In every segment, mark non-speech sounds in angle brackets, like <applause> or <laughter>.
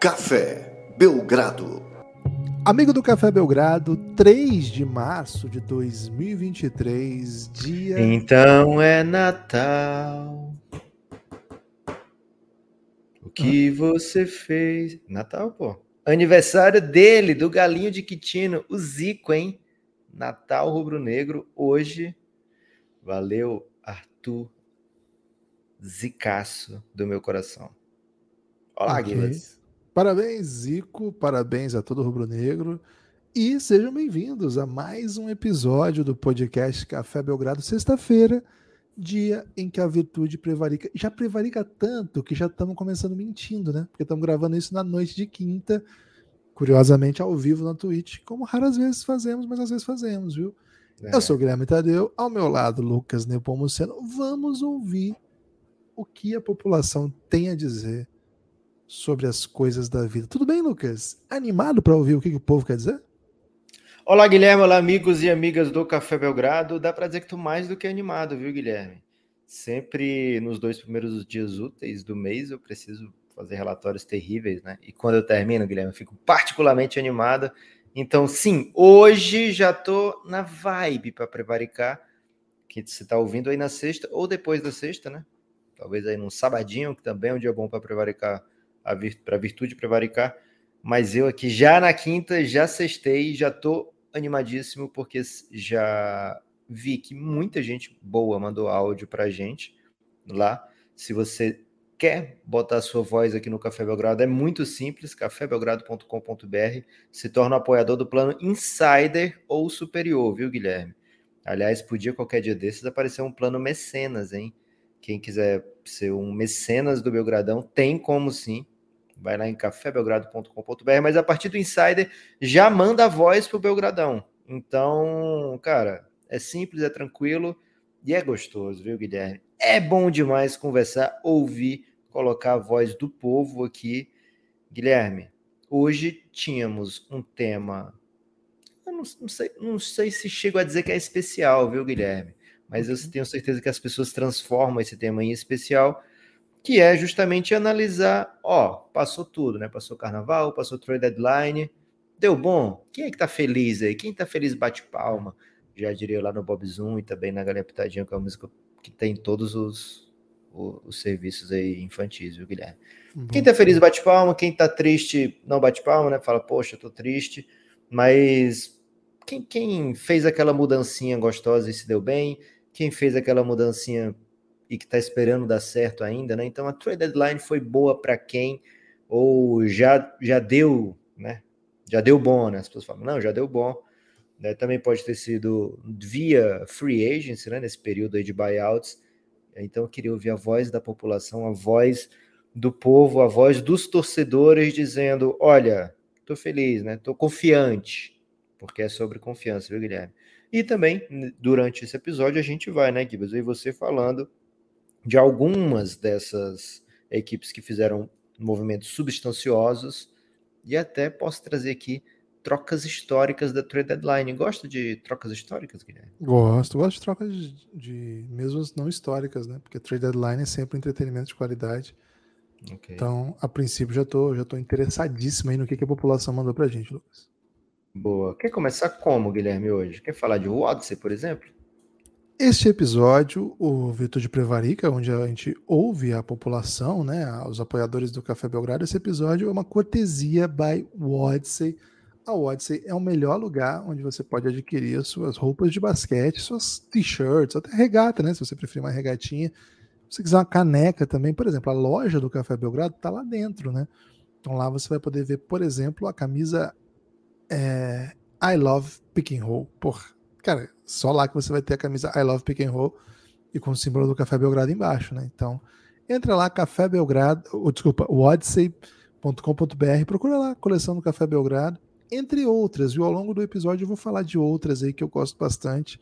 Café Belgrado. Amigo do Café Belgrado, 3 de março de 2023, dia. Então é Natal. O que você fez? Natal, pô. Aniversário dele, do Galinho de Quitino, o Zico, hein? Natal rubro-negro, hoje. Valeu, Arthur Zicaço do meu coração. Olá, okay. Guilherme. Parabéns, Zico. Parabéns a todo rubro-negro. E sejam bem-vindos a mais um episódio do podcast Café Belgrado, sexta-feira, dia em que a virtude prevarica. Já prevarica tanto que já estamos começando mentindo, né? Porque estamos gravando isso na noite de quinta, curiosamente ao vivo na Twitch, como raras vezes fazemos, mas às vezes fazemos, viu? É. Eu sou o Guilherme Tadeu, ao meu lado, Lucas Nepomuceno. Vamos ouvir o que a população tem a dizer sobre as coisas da vida. Tudo bem, Lucas? Animado para ouvir o que, que o povo quer dizer? Olá, Guilherme. Olá, amigos e amigas do Café Belgrado. Dá para dizer que tu mais do que animado, viu, Guilherme? Sempre nos dois primeiros dias úteis do mês eu preciso fazer relatórios terríveis, né? E quando eu termino, Guilherme, eu fico particularmente animado. Então, sim, hoje já tô na vibe para prevaricar, que você está ouvindo aí na sexta ou depois da sexta, né? Talvez aí num sabadinho, que também é um dia bom para prevaricar, para virtude prevaricar. Mas eu aqui já na quinta, já sextei, já tô animadíssimo, porque já vi que muita gente boa mandou áudio para gente lá. Se você quer botar a sua voz aqui no Café Belgrado, é muito simples, cafébelgrado.com.br, se torna apoiador do plano Insider ou Superior, viu, Guilherme? Aliás, podia qualquer dia desses aparecer um plano Mecenas, hein? Quem quiser ser um mecenas do Belgradão, tem como sim. Vai lá em cafébelgrado.com.br, mas a partir do Insider já manda a voz pro Belgradão. Então, cara, é simples, é tranquilo e é gostoso, viu, Guilherme? É bom demais conversar, ouvir colocar a voz do povo aqui. Guilherme, hoje tínhamos um tema. Eu não, não, sei, não sei se chego a dizer que é especial, viu, Guilherme? Mas eu tenho certeza que as pessoas transformam esse tema em especial, que é justamente analisar, ó, passou tudo, né? Passou carnaval, passou trade deadline, deu bom. Quem é que tá feliz aí? Quem tá feliz bate palma. Já diria lá no Bob Zoom e também na Galinha Pitadinha, que é uma música que tem todos os, o, os serviços aí infantis, viu, Guilherme? Uhum. Quem tá feliz bate palma, quem tá triste não bate palma, né? Fala, poxa, tô triste, mas quem, quem fez aquela mudancinha gostosa e se deu bem, quem fez aquela mudancinha e que tá esperando dar certo ainda, né? Então a trade deadline foi boa para quem ou já já deu, né? Já deu bom, né? As pessoas falam, não, já deu bom. Né? Também pode ter sido via free agency, né? Nesse período aí de buyouts então eu queria ouvir a voz da população, a voz do povo, a voz dos torcedores dizendo: olha, estou feliz, né? Estou confiante, porque é sobre confiança, viu, Guilherme? E também, durante esse episódio, a gente vai, né, Gibas? e você falando de algumas dessas equipes que fizeram movimentos substanciosos e até posso trazer aqui trocas históricas da trade deadline. Gosta de trocas históricas, Guilherme? Gosto, gosto de trocas de, de mesmo não históricas, né? Porque trade deadline é sempre entretenimento de qualidade. Okay. Então, a princípio, já tô, já tô interessadíssimo aí no que, que a população mandou pra gente, Lucas. Boa. Quer começar como, Guilherme, hoje? Quer falar de Odyssey, por exemplo? Este episódio, o Virtude Prevarica, onde a gente ouve a população, né, os apoiadores do Café Belgrado, esse episódio é uma cortesia by Odyssey, a Odyssey é o melhor lugar onde você pode adquirir suas roupas de basquete, suas t-shirts, até regata, né? Se você preferir uma regatinha. Se você quiser uma caneca também, por exemplo, a loja do Café Belgrado está lá dentro, né? Então lá você vai poder ver, por exemplo, a camisa é, I Love Pick and Roll. Por, cara, só lá que você vai ter a camisa I Love Pick and Roll e com o símbolo do Café Belgrado embaixo, né? Então, entra lá, Café Belgrado, ou, desculpa, odyssey.com.br, procura lá, coleção do Café Belgrado entre outras, e ao longo do episódio eu vou falar de outras aí que eu gosto bastante,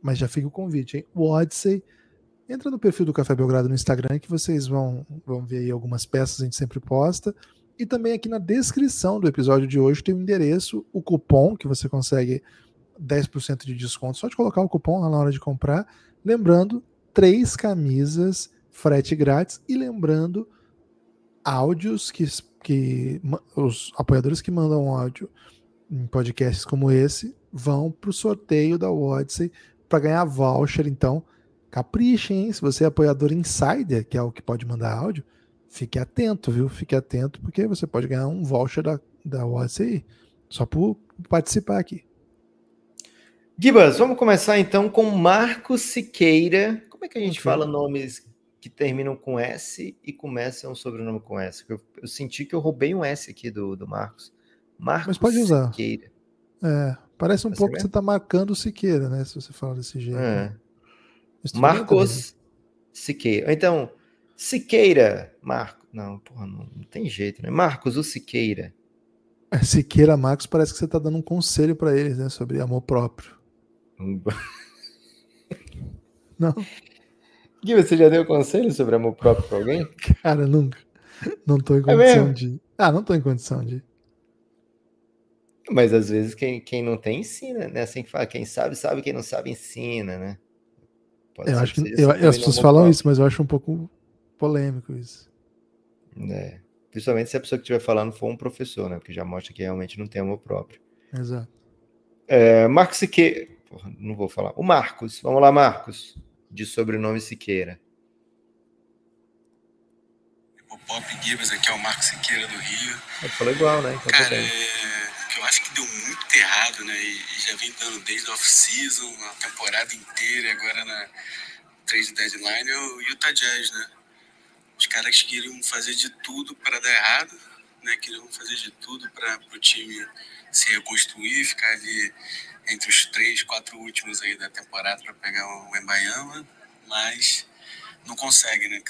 mas já fica o convite, hein? O Odyssey, entra no perfil do Café Belgrado no Instagram que vocês vão, vão ver aí algumas peças a gente sempre posta, e também aqui na descrição do episódio de hoje tem o endereço, o cupom que você consegue 10% de desconto, só de colocar o cupom lá na hora de comprar, lembrando, três camisas, frete grátis, e lembrando, áudios que, que os apoiadores que mandam áudio em podcasts como esse vão para o sorteio da Odyssey para ganhar voucher. Então, caprichem, hein? Se você é apoiador insider, que é o que pode mandar áudio, fique atento, viu? Fique atento, porque você pode ganhar um voucher da, da Odyssey só por participar aqui. Gibas, vamos começar então com Marcos Siqueira. Como é que a gente okay. fala nomes que terminam com S e começam um sobrenome com S? Eu, eu, senti que eu roubei um S aqui do, do Marcos. Marcos Mas pode usar. Siqueira. É, parece um pouco que você está marcando o Siqueira, né? Se você fala desse jeito. É. Marcos Siqueira. Então, Siqueira, Marco. Não, porra, não, não, tem jeito, né? Marcos, o Siqueira. É, Siqueira Marcos parece que você está dando um conselho para eles, né? Sobre amor próprio. <laughs> Não. Gui, você já deu conselho sobre amor próprio para alguém? Cara, nunca. Não tô em é condição é de. Ah, não tô em condição de. Mas às vezes quem, quem não tem ensina, né? Assim que fala, quem sabe, sabe, quem não sabe, ensina, né? Pode eu acho que, eu, as pessoas falam próprio. isso, mas eu acho um pouco polêmico isso. É. Principalmente se a pessoa que estiver falando for um professor, né? Porque já mostra que realmente não tem amor próprio. Exato. É, Marcos Siqueira. Porra, não vou falar. O Marcos. Vamos lá, Marcos. De sobrenome Siqueira. O Pop Gibbs aqui é o Marcos Siqueira do Rio. Ele falou igual, né? Então, Cara, é... que eu acho que deu muito errado, né? E já vem dando desde off-season, a temporada inteira, e agora na trade deadline, é o Utah Jazz, né? Caras queriam fazer de tudo para dar errado, né? Queriam fazer de tudo para o time se reconstruir, ficar ali entre os três, quatro últimos aí da temporada para pegar o Embayama, mas não consegue, né?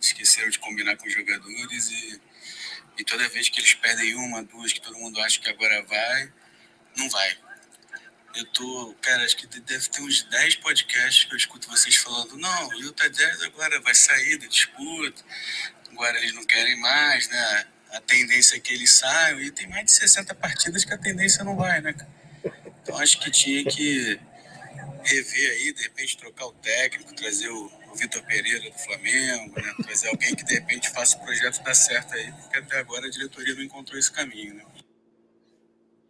Esqueceram de combinar com os jogadores e, e toda vez que eles perdem uma, duas, que todo mundo acha que agora vai, não vai. Eu tô, cara, acho que deve ter uns 10 podcasts que eu escuto vocês falando, não, o Utah Jazz agora vai sair da disputa, agora eles não querem mais, né? A tendência é que eles saiam, e tem mais de 60 partidas que a tendência não vai, né? Então acho que tinha que rever aí, de repente trocar o técnico, trazer o, o Vitor Pereira do Flamengo, né? trazer alguém que de repente faça o projeto dar certo aí, porque até agora a diretoria não encontrou esse caminho. Né?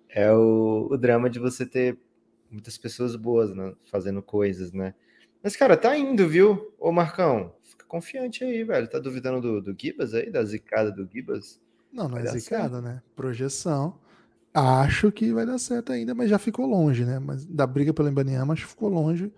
É o, o drama de você ter muitas pessoas boas né? fazendo coisas, né? Mas, cara, tá indo, viu? Ô, Marcão, fica confiante aí, velho. Tá duvidando do, do Gibas aí, da zicada do Gibas? Não, não é zicada, né? Projeção. Acho que vai dar certo ainda, mas já ficou longe, né? Mas da briga pelo Embaniama, acho que ficou longe.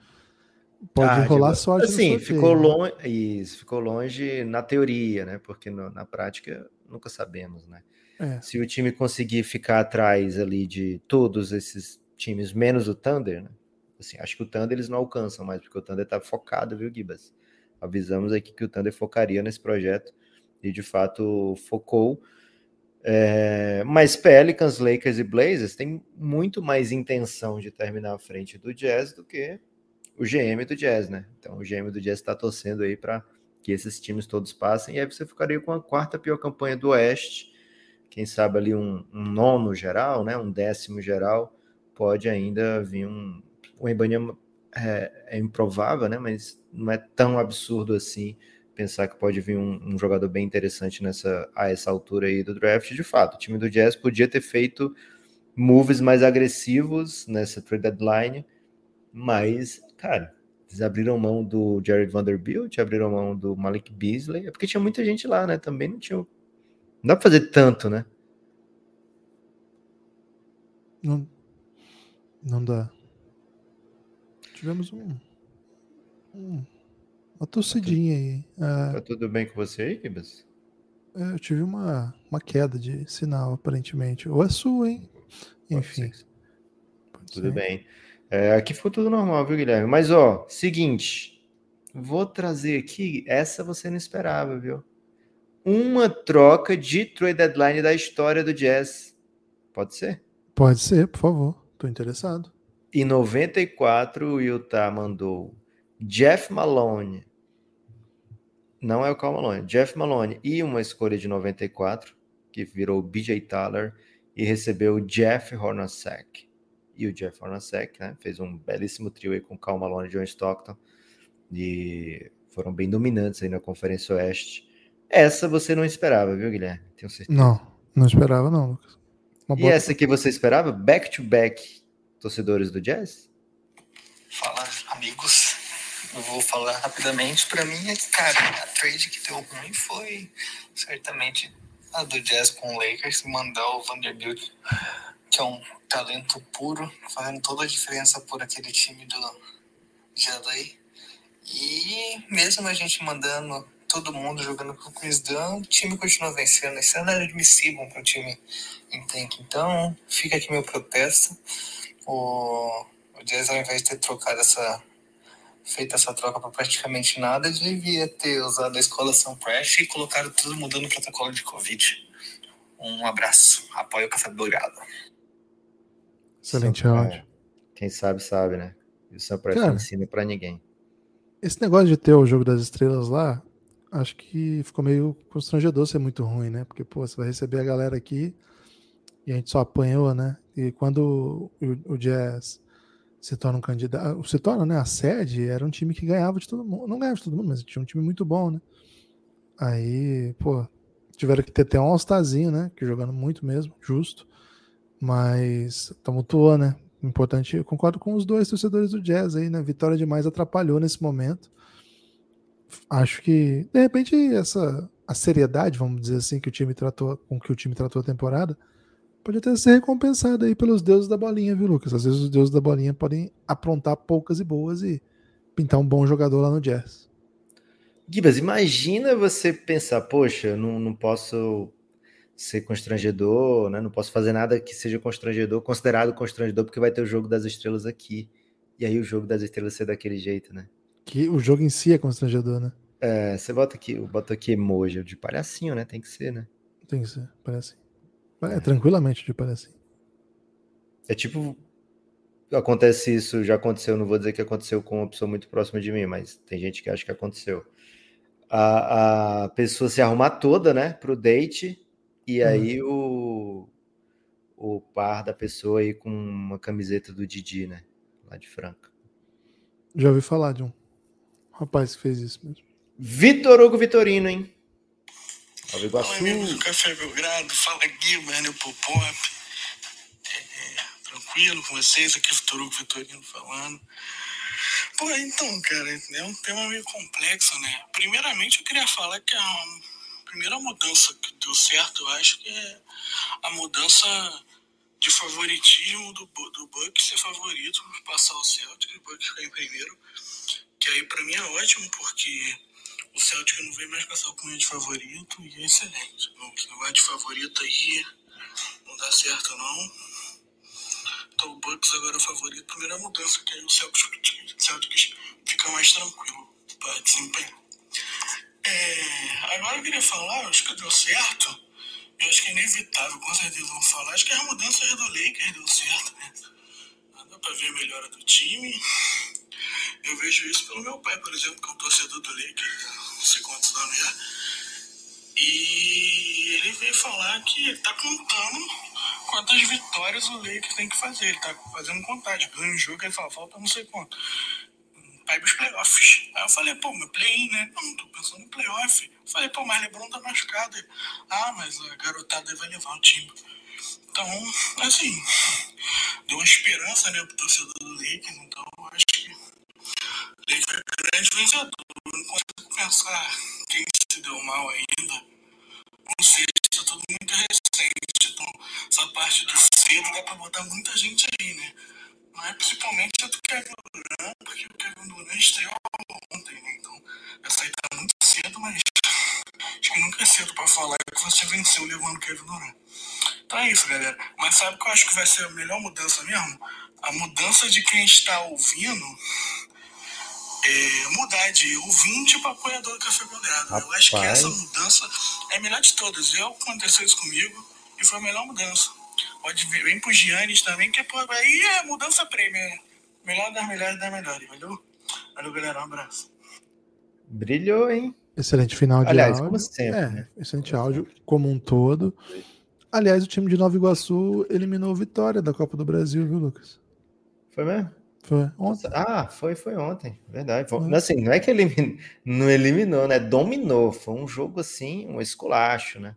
Pode ah, rolar tipo, sorte. Sim, ficou né? longe. Isso, ficou longe na teoria, né? Porque no, na prática nunca sabemos, né? É. Se o time conseguir ficar atrás ali de todos esses times, menos o Thunder, né? Assim, acho que o Thunder eles não alcançam mais, porque o Thunder tá focado, viu, Gibas? Avisamos aqui que o Thunder focaria nesse projeto e de fato focou. É, mas Pelicans, Lakers e Blazers têm muito mais intenção de terminar à frente do Jazz do que o GM do Jazz, né? Então o GM do Jazz está torcendo aí para que esses times todos passem, e aí você ficaria com a quarta pior campanha do Oeste, quem sabe ali um, um nono geral, né? Um décimo geral, pode ainda vir um. O Ibania é, é improvável, né? Mas não é tão absurdo assim pensar que pode vir um, um, jogador bem interessante nessa a essa altura aí do draft. De fato, o time do Jazz podia ter feito moves mais agressivos nessa trade deadline, mas, cara, eles abriram mão do Jared Vanderbilt, abriram mão do Malik Beasley, é porque tinha muita gente lá, né? Também não tinha. Não dá pra fazer tanto, né? Não, não dá. Tivemos um, um uma tossidinha aí. É, tá tudo bem com você aí, Kibas? É, eu tive uma, uma queda de sinal, aparentemente. Ou é sua, hein? Enfim. Tudo bem. É, aqui ficou tudo normal, viu, Guilherme? Mas, ó, seguinte. Vou trazer aqui. Essa você não esperava, viu? Uma troca de trade deadline da história do Jazz. Pode ser? Pode ser, por favor. Tô interessado. Em 94, o Utah mandou Jeff Malone, não é o Cal Malone, Jeff Malone e uma escolha de 94, que virou BJ Tyler, e recebeu Jeff Hornacek. E o Jeff Hornacek né, fez um belíssimo trio aí com o Cal Malone e John Stockton, e foram bem dominantes aí na Conferência Oeste. Essa você não esperava, viu, Guilherme? Tenho certeza. Não, não esperava, não, Lucas. Uma e essa que você esperava? Back-to-back -back, torcedores do Jazz? Fala, amigos. Eu vou falar rapidamente. Para mim, cara, a trade que deu ruim foi certamente a do Jazz com o Lakers, mandar o Vanderbilt, que é um talento puro, fazendo toda a diferença por aquele time do GLA. E mesmo a gente mandando todo mundo jogando com o Chris Dunn, o time continua vencendo. Isso é inadmissível para um time em tank. Então, fica aqui meu protesto. O, o Jazz, ao invés de ter trocado essa feito essa troca para praticamente nada, devia ter usado a escola São Prest e colocado tudo mudando o protocolo de Covid. Um abraço. Apoio o Café do Dourado. Excelente áudio. Quem sabe, sabe, né? E o São Prest não ensina para ninguém. Esse negócio de ter o jogo das estrelas lá, acho que ficou meio constrangedor ser muito ruim, né? Porque, pô, você vai receber a galera aqui e a gente só apanhou, né? E quando o, o Jazz se torna um candidato, se torna, né? A sede era um time que ganhava de todo mundo, não ganhava de todo mundo, mas tinha um time muito bom, né? Aí, pô, tiveram que ter até um All-Starzinho, né? Que jogando muito mesmo, justo. Mas tumultuou, né? Importante, eu concordo com os dois torcedores do Jazz aí, né? Vitória demais atrapalhou nesse momento. Acho que, de repente, essa a seriedade, vamos dizer assim, que o time tratou, com que o time tratou a temporada, pode até ser recompensada aí pelos deuses da bolinha, viu, Lucas? Às vezes os deuses da bolinha podem aprontar poucas e boas e pintar um bom jogador lá no Jazz. Gibas, imagina você pensar, poxa, não, não posso ser constrangedor, né? Não posso fazer nada que seja constrangedor, considerado constrangedor, porque vai ter o jogo das estrelas aqui. E aí o jogo das estrelas ser daquele jeito, né? Que o jogo em si é constrangedor, né? É, você bota aqui, bota aqui emoji de palhacinho, né? Tem que ser, né? Tem que ser, palhacinho. É, tranquilamente de palhacinho. É tipo. Acontece isso, já aconteceu, não vou dizer que aconteceu com uma pessoa muito próxima de mim, mas tem gente que acha que aconteceu. A, a pessoa se arrumar toda, né, pro date, e uhum. aí o, o par da pessoa aí com uma camiseta do Didi, né? Lá de Franca. Já ouvi falar de um rapaz que fez isso mesmo. Vitor Hugo Vitorino, hein? Salve Iguaçu. Fala, amigos do Café Belgrado. Fala, Gui, Mano Popop. É, tranquilo com vocês? Aqui é Vitor Hugo Vitorino falando. Pô, então, cara, é um tema meio complexo, né? Primeiramente, eu queria falar que a primeira mudança que deu certo, eu acho que é a mudança de favoritismo do, do Buck ser favorito, passar o Celtic o Buck ficar em primeiro. Que aí para mim é ótimo, porque o Celtic não vem mais passar o cunha de favorito e é excelente. Não, não vai de favorito aí, não dá certo não. Então o Bucks agora é o favorito. Primeira mudança, que aí o Celtics, Celtics fica mais tranquilo para desempenhar. É, agora eu queria falar, acho que deu certo. Eu acho que é inevitável, com certeza vão falar. Acho que as mudanças do Lakers deu certo, né? Dá pra ver a melhora do time. Eu vejo isso pelo meu pai, por exemplo, que é um torcedor do Lakers, não sei quantos anos já. E ele veio falar que ele tá contando quantas vitórias o Lakers tem que fazer. Ele tá fazendo contagem. Ganha um jogo, ele fala, falta não sei quanto vai pros playoffs. Aí eu falei, pô, meu play-in, né? Não, tô pensando em playoff. Falei, pô, mas LeBron tá machucado. Ah, mas a garotada vai levar o time. Então, assim, deu uma esperança, né, pro torcedor do Lakers. Então, Lakers é grande vencedor. não consigo pensar quem se deu mal ainda. Não sei, tá tudo muito recente. Então, essa parte do cedo dá pra botar muita gente aí, né? Mas principalmente a do Kevin Durant, porque o Kevin Durant estreou ontem, né? Então, essa aí tá muito cedo, mas acho que nunca é cedo pra falar que você venceu levando o Kevin Durant. Então é isso, galera. Mas sabe o que eu acho que vai ser a melhor mudança mesmo? A mudança de quem está ouvindo é, mudar de ouvinte para apoiador do Café Belgrado. Eu acho que essa mudança é a melhor de todas. Eu aconteceu isso comigo e foi a melhor mudança. Pode vir, vem pro Giannis também, que é, pô, aí é mudança prêmio, né? Melhor das melhores das melhores, valeu? Valeu, galera, um abraço. Brilhou, hein? Excelente final de Aliás, áudio. como sempre. É, né? excelente áudio como um todo. Aliás, o time de Nova Iguaçu eliminou Vitória da Copa do Brasil, viu, Lucas? Foi mesmo? Foi ontem. Ah, foi, foi ontem, verdade. Foi, Hum. assim, não é que eliminou, <laughs> não eliminou, né? Dominou. Foi um jogo assim, um esculacho, né?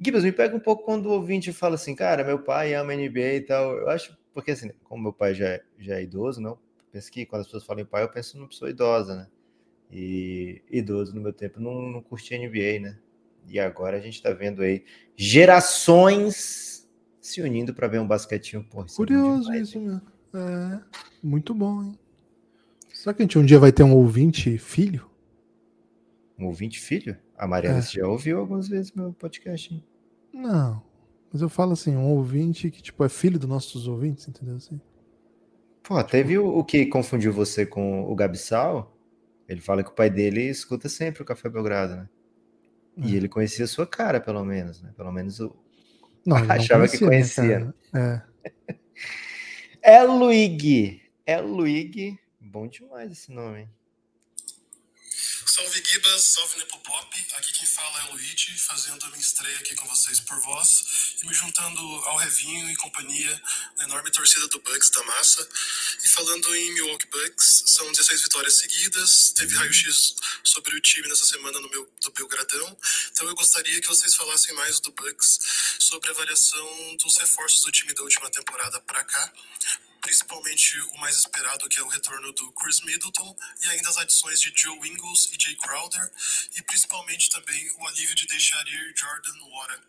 Gibbs, me pega um pouco quando o ouvinte fala assim, cara, meu pai ama NBA e tal. Eu acho, porque assim, como meu pai já, é- já é idoso, não? Penso que quando as pessoas falam em pai, eu penso numa pessoa idosa, né? E idoso no meu tempo não, não curtia NBA, né? E agora a gente tá vendo aí gerações se unindo para ver um basquetinho. Isso é Curioso demais, isso mesmo. É, muito bom, hein? Será que a gente um dia vai ter um ouvinte filho? Um ouvinte filho? A Mariana É. já ouviu algumas vezes meu podcast, hein? Não. Mas eu falo assim, um ouvinte que, tipo, é filho dos nossos ouvintes, entendeu? Assim. Pô, teve o, o que confundiu você com o Gabsal? Ele fala que o pai dele escuta sempre o Café Belgrado, né? E É. ele conhecia a sua cara, pelo menos, né? Pelo menos o. Não, <laughs> ele não Achava que conhecia, né? É <laughs> Luigi. É Luigi. Bom demais esse nome? Salve Gibas, salve Nepopop. Aqui quem fala é o Luigi, fazendo a minha estreia aqui com vocês por voz e me juntando ao Revinho e companhia na enorme torcida do Bucks da massa. E falando em Milwaukee Bucks, são 16 vitórias seguidas, teve raio-x sobre o time nessa semana no meu, do Belgradão. Então eu gostaria que vocês falassem mais do Bucks sobre a avaliação dos reforços do time da última temporada para cá, principalmente o mais esperado, que é o retorno do Chris Middleton, e ainda as adições de Joe Ingles e Jay Crowder, e principalmente também o alívio de deixar ir Jordan Wara.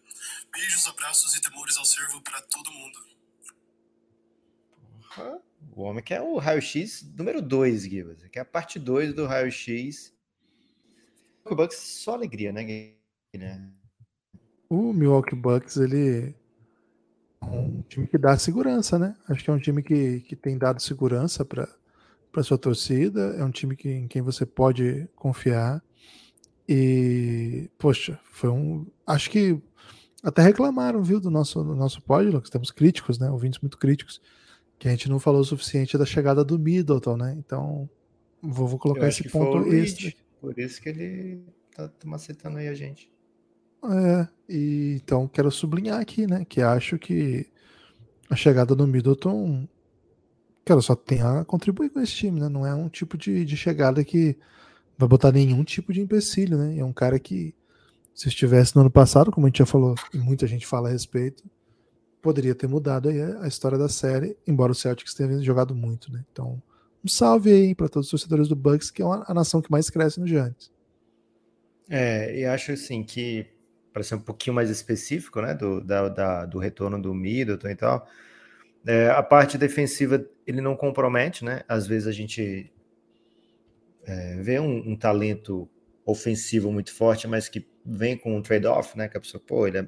Beijos, abraços e temores ao servo para todo mundo. O homem que é o raio-x número 2, Gibas. Que é a parte 2 do raio-x. O Bucks só alegria, né, Guilherme? O Milwaukee Bucks, ele um time que dá segurança, né? Acho que é um time que, que tem dado segurança para sua torcida, é um time que, em quem você pode confiar. E, poxa, foi um. Acho que até reclamaram, viu, do nosso, do nosso pódio, Lucas. Temos críticos, né? Ouvintes muito críticos, que a gente não falou o suficiente da chegada do Middleton, né? Então, vou, vou colocar esse que ponto extra. Por isso que ele tá, tá macetando aí a gente. É, e então quero sublinhar aqui, né, que acho que a chegada do Middleton, cara, só tem a contribuir com esse time, né? Não é um tipo de, de chegada que vai botar nenhum tipo de empecilho, né? É um cara que, se estivesse no ano passado, como a gente já falou, e muita gente fala a respeito, poderia ter mudado a história da série, embora o Celtics tenha jogado muito, né? Então, um salve aí para todos os torcedores do Bucks, que é a nação que mais cresce no Giants. É, e acho assim que, para ser um pouquinho mais específico, né, do, da, da- do retorno do Middleton e tal, é, a parte defensiva ele não compromete, né? Às vezes a gente é, vê um, um talento ofensivo muito forte, mas que vem com um trade-off, né? Que a pessoa, pô, ele é,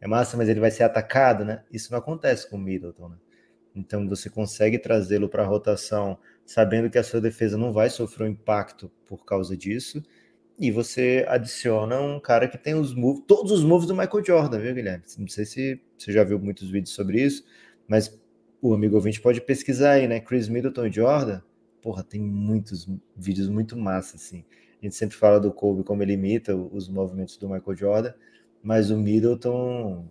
é massa, mas ele vai ser atacado, né? Isso não acontece com o Middleton, né? Então você consegue trazê-lo para a rotação, sabendo que a sua defesa não vai sofrer um impacto por causa disso, e você adiciona um cara que tem os moves, todos os moves do Michael Jordan, viu, Guilherme? Não sei se você já viu muitos vídeos sobre isso, mas o amigo ouvinte pode pesquisar aí, né? Chris Middleton e Jordan. Porra, tem muitos vídeos muito massa, assim. A gente sempre fala do Kobe como ele imita os movimentos do Michael Jordan, mas o Middleton,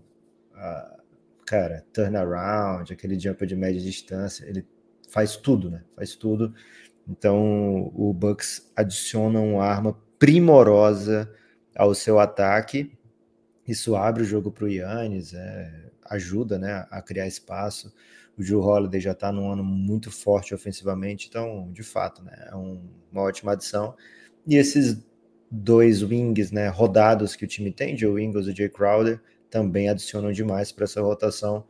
ah, cara, turnaround, aquele jumper de média distância, ele faz tudo, né? Faz tudo. Então o Bucks adiciona uma arma primorosa ao seu ataque. Isso abre o jogo para o Yannis, é, ajuda né, a criar espaço. O Joe Holiday já está num ano muito forte ofensivamente, então, de fato, né, é um, uma ótima adição. E esses dois wings né, rodados que o time tem, Joe Ingles e Jay Crowder, também adicionam demais para essa rotação.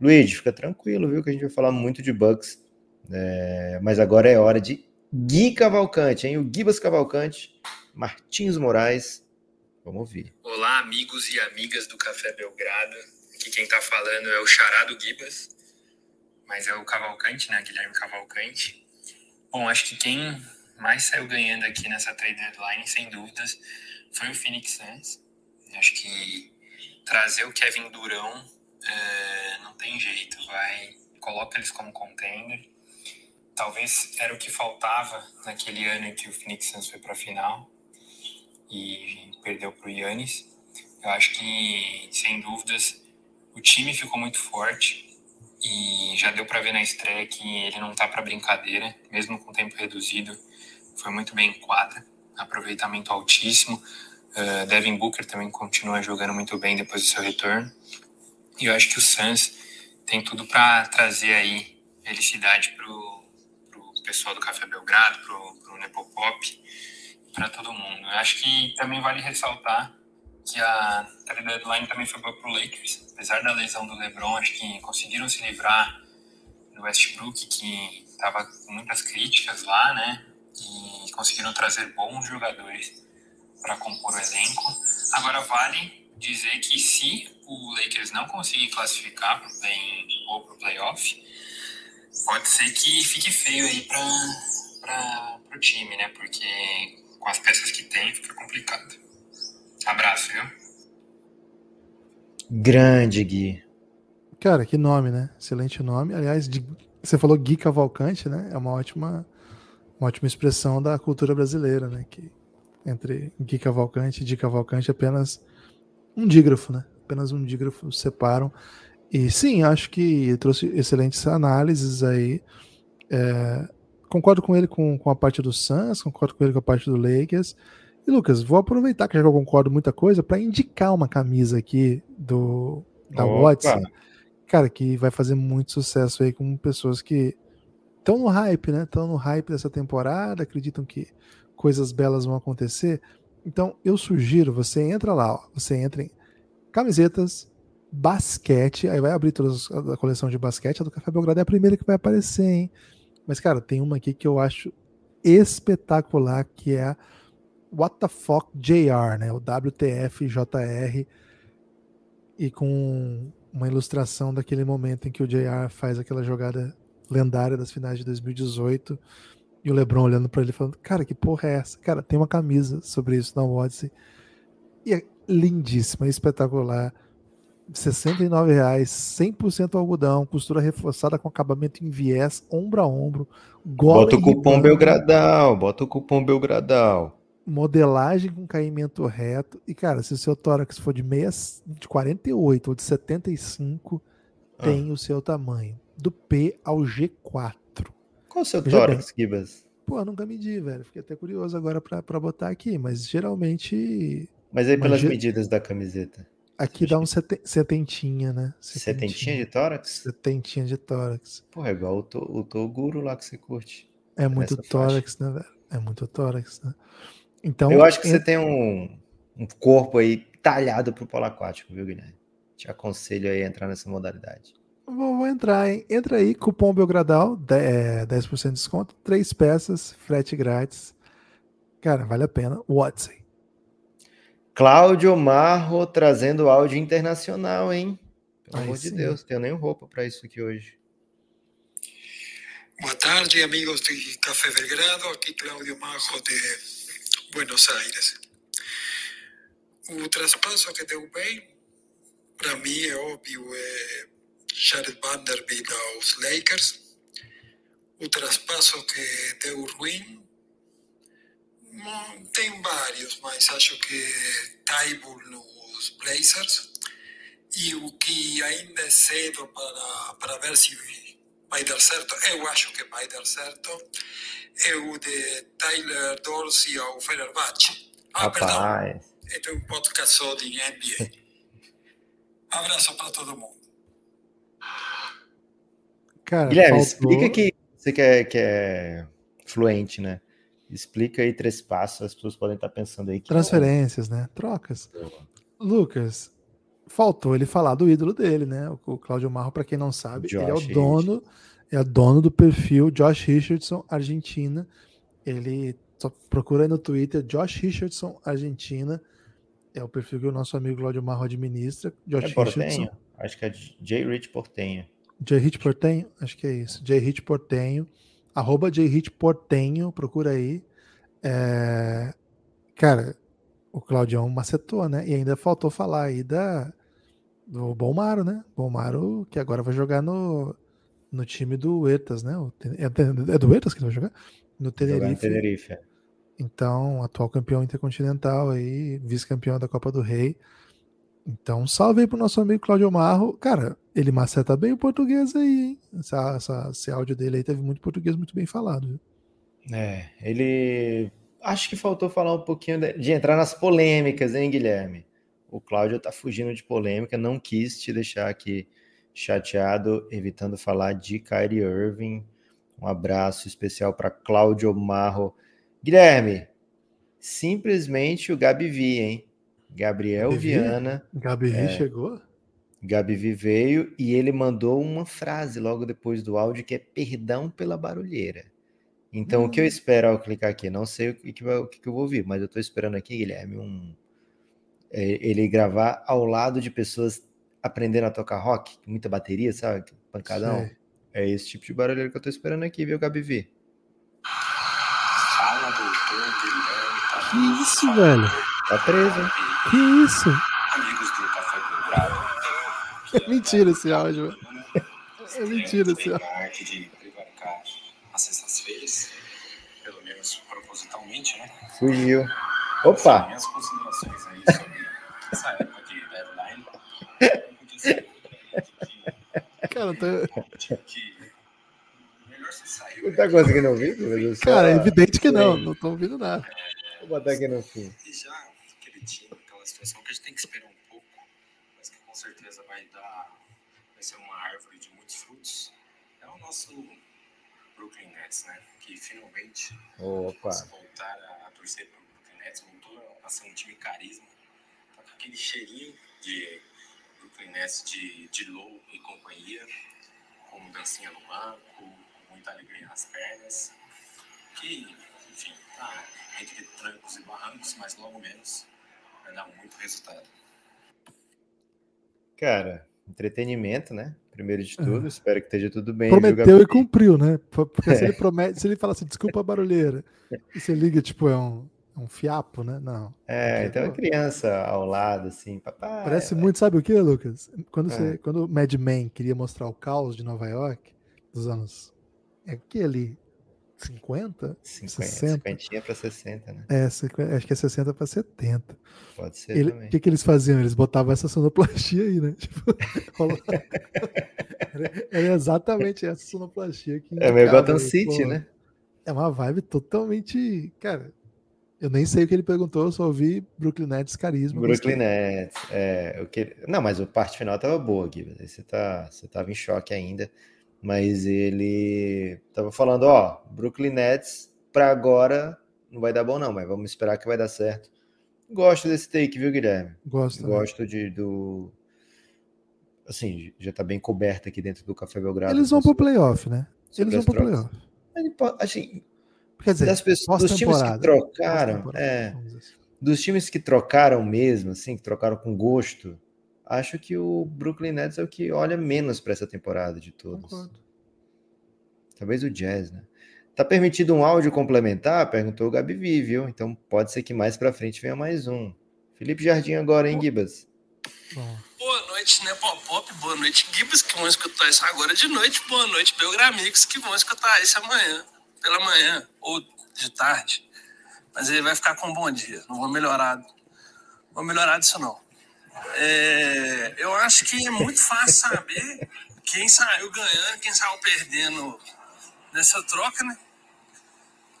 Luiz, fica tranquilo, viu? Que a gente vai falar muito de Bucks. É, mas agora é hora de Gui Cavalcante, hein? O Gibas Cavalcante, Martins Moraes. Vamos ouvir. Olá, amigos e amigas do Café Belgrado. Aqui quem tá falando é o Chará do Gibas, mas é o Cavalcante, né? Guilherme Cavalcante. Bom, acho que quem mais saiu ganhando aqui nessa trade deadline, sem dúvidas, foi o Phoenix Suns. Acho que trazer o Kevin Durão é, não tem jeito, vai coloca eles como contender. Talvez era o que faltava naquele ano em que o Phoenix Suns foi para a final e perdeu para o Yannis. Eu acho que, sem dúvidas, o time ficou muito forte. E já deu para ver na estreia que ele não tá para brincadeira, mesmo com tempo reduzido. Foi muito bem em quadra, aproveitamento altíssimo. Uh, Devin Booker também continua jogando muito bem depois do seu retorno. E eu acho que o Suns tem tudo para trazer aí felicidade pro, pessoal do Café Belgrado, pro, pro Nepopop, para todo mundo. Eu acho que também vale ressaltar que a trade deadline também foi boa pro Lakers. Apesar da lesão do LeBron, acho que conseguiram se livrar do Westbrook, que estava com muitas críticas lá, né? E conseguiram trazer bons jogadores para compor o elenco. Agora vale dizer que se o Lakers não conseguir classificar para o play ou para o playoff, pode ser que fique feio aí para o time, né? Porque com as peças que tem fica complicado. Abraço, viu? Grande Gui. Cara, que nome, né? Excelente nome. Aliás, de, você falou Gui Cavalcante, né? É uma ótima, uma ótima expressão da cultura brasileira, né? Que entre Gui Cavalcante e Di Cavalcante apenas um dígrafo, né? Apenas um dígrafo separam. E sim, acho que trouxe excelentes análises aí. É, concordo com ele com, com a parte do Suns, concordo com ele com a parte do Lakers. E Lucas, vou aproveitar que já eu concordo muita coisa para indicar uma camisa aqui do da Watson, cara, que vai fazer muito sucesso aí com pessoas que estão no hype, né? Estão no hype dessa temporada, acreditam que coisas belas vão acontecer. Então, eu sugiro, você entra lá, ó, você entra em camisetas, basquete, aí vai abrir toda a coleção de basquete, a do Café Belgrado é a primeira que vai aparecer, hein? Mas, cara, tem uma aqui que eu acho espetacular, que é a What the Fuck JR, né? O WTFJR, e com uma ilustração daquele momento em que o JR faz aquela jogada lendária das finais de 2018 e o LeBron olhando para ele falando: Cara, que porra é essa? Cara, tem uma camisa sobre isso na Odyssey. E é lindíssima, espetacular. R$ reais, 100% algodão, costura reforçada com acabamento em viés, ombro a ombro. Bota o cupom Belgradal, bota o cupom Belgradal. Modelagem com caimento reto. E, cara, se o seu tórax for de, meia, de 48 ou de 75, ah. tem o seu tamanho. Do P ao G4. Qual o seu tórax, Gibas? Pô, nunca medi, velho. Fiquei até curioso agora pra botar aqui, mas geralmente. Mas aí pelas medidas da camiseta. Aqui dá um setentinha, né? Setentinha. setentinha de tórax? Setentinha de tórax. Porra, é igual o, to, o Toguro lá que você curte. É muito tórax, faixa. né, velho? É muito tórax, né? Então. Eu acho que você tem um, um corpo aí talhado pro polo aquático, viu, Guilherme? Te aconselho aí a entrar nessa modalidade. Vou, vou, entrar, hein? Entra aí, cupom Belgradal, 10% de desconto, três peças, frete grátis. Cara, vale a pena. Watson. Cláudio Marro trazendo áudio internacional, hein? Pelo aí amor sim. de Deus, tenho nem roupa para isso aqui hoje. Boa tarde, amigos de Café Belgrado. Aqui Cláudio Marro de Buenos Aires. O traspasso que deu bem, para mim é óbvio, é Jared Vanderbilt aos Lakers. O traspasso que deu ruim, tem vários, mas acho que Tybull nos Blazers. E o que ainda é cedo para, para ver se vai dar certo, eu acho que vai dar certo, é o de Tyler Dorsey ao Fenerbahçe. Ah, Rapaz. perdão, é um podcast só de NBA. <laughs> Abraço para todo mundo. Cara, Guilherme, faltou... explica que você que é, que é fluente, né? Explica aí três passos, as pessoas podem estar pensando aí. Que Transferências, né? Trocas. Lucas, faltou ele falar do ídolo dele, né? O, Claudio Marro, para quem não sabe, Josh ele é o dono, é dono do perfil Josh Richardson Argentina. Ele só procura aí no Twitter Josh Richardson Argentina. É o perfil que o nosso amigo Claudio Marro administra. Josh é Richardson. Acho que é J. Rich Portenho. J-Hit Portenho, acho que é isso. J-Hit Portenho, arroba J-Hit Portenho, procura aí. É... Cara, o Claudião macetou, né? E ainda faltou falar aí da, do Bomaro, né? Bomaro, que agora vai jogar no, no time do Etas, né? É, é do Etas que ele vai jogar? No Tenerife. Tenerife. É. Então, atual campeão intercontinental aí, vice-campeão da Copa do Rei. Então, salve aí pro nosso amigo Claudio Marro. Cara, ele maceta bem o português aí, hein? Essa, essa- esse áudio dele aí teve muito português muito bem falado. Viu? É, ele. Acho que faltou falar um pouquinho de, de entrar nas polêmicas, hein, Guilherme? O Cláudio tá fugindo de polêmica, não quis te deixar aqui chateado, evitando falar de Kyrie Irving. Um abraço especial para Cláudio Marro. Guilherme, simplesmente o Gabi Vi, hein? Gabriel Gabi Vi? Viana. Gabi Vi É. chegou? Gabi veio e ele mandou uma frase logo depois do áudio que é perdão pela barulheira. Então, o que eu espero ao clicar aqui? Não sei o que, vai- o que eu vou ouvir, mas eu estou esperando aqui, Guilherme, um, é, ele gravar ao lado de pessoas aprendendo a tocar rock, muita bateria, sabe? Pancadão. Sei. É esse tipo de barulheira que eu estou esperando aqui, viu, Gabi Vi? Fala, doutor Guilherme. Que isso, velho? Tá preso, hein? Que isso? É <laughs> mentira esse áudio. É mentira esse áudio. a arte de prevaricar às sextas-feiras, pelo menos propositalmente, né? Fugiu. Opa! Minhas considerações aí sobre essa época de deadline. Podia ser Cara, tá- que, que melhor você saiu. Não tá conseguindo ouvir? cara, é evidente que não. Não tô ouvindo nada. Vou botar aqui no fim. E já aquele time, aquela situação que a gente tem que esperar um pouco, mas que com certeza vai dar, vai ser uma árvore de muitos frutos, é o nosso Brooklyn Nets, né? Que finalmente Opa! voltar a, a torcer pro Brooklyn Nets, voltou a ser um time carisma, tá com aquele cheirinho de Brooklyn Nets de, de Low e companhia, com dancinha no banco, com muita alegria nas pernas, que, enfim, tá entre trancos e barrancos, mas logo menos vai dar muito resultado. Cara, entretenimento, né? Primeiro de tudo, espero que esteja tudo bem. É. Prometeu e cumpriu, né? <laughs> Porque se ele promete, se ele fala assim, desculpa a barulheira, e você liga, tipo, é um, é um fiapo, né? Não. É, então a criança ao lado, assim, papai. Parece muito, sabe o que, Lucas? Quando, É. você, quando o Mad Men queria mostrar o caos de Nova York, dos anos. É que ali? 50? 50, 60? 50 para 60, né? É, 50, acho que é 60 para 70. Pode ser Ele- também. O que, que eles faziam? Eles botavam essa sonoplastia aí, né? <laughs> Tipo, era, era exatamente essa sonoplastia que É meio Gotham aí, City, pô, né? É uma vibe totalmente. Cara, eu nem sei o que ele perguntou, eu só ouvi Brooklyn Nets carisma. Brooklyn. Nets. É, o que... Não, mas a parte final tava boa, Gui. Você, tá... você tava em choque ainda. Mas ele tava falando, ó, Brooklyn Nets pra agora não vai dar bom não, mas vamos esperar que vai dar certo. Gosto desse take, viu, Guilherme? Gosto. né? Gosto de, do... Assim, já tá bem coberto aqui dentro do Café Belgrado. Eles vão pro playoff, né? Eles vão pro playoff. Assim, Quer dizer, das pessoas, dos times que pós-temporada. trocaram, é, assim. dos times que trocaram mesmo, assim, que trocaram com gosto, acho que o Brooklyn Nets é o que olha menos para essa temporada de todos. Concordo. Talvez o Jazz, né? Tá permitido um áudio complementar? Perguntou o Gabi Vi, viu? Então pode ser que mais para frente venha mais um. Felipe Jardim agora, hein, Gibas? Boa noite, né, Pop? Boa noite, Gibbs, que vão escutar isso agora de noite. Boa noite, Belgramix, que vão escutar isso amanhã, pela manhã ou de tarde. Mas ele vai ficar com um bom dia. Não vou melhorar. Não vou melhorar disso, não. É, eu acho que é muito fácil saber quem saiu ganhando, quem saiu perdendo nessa troca, né?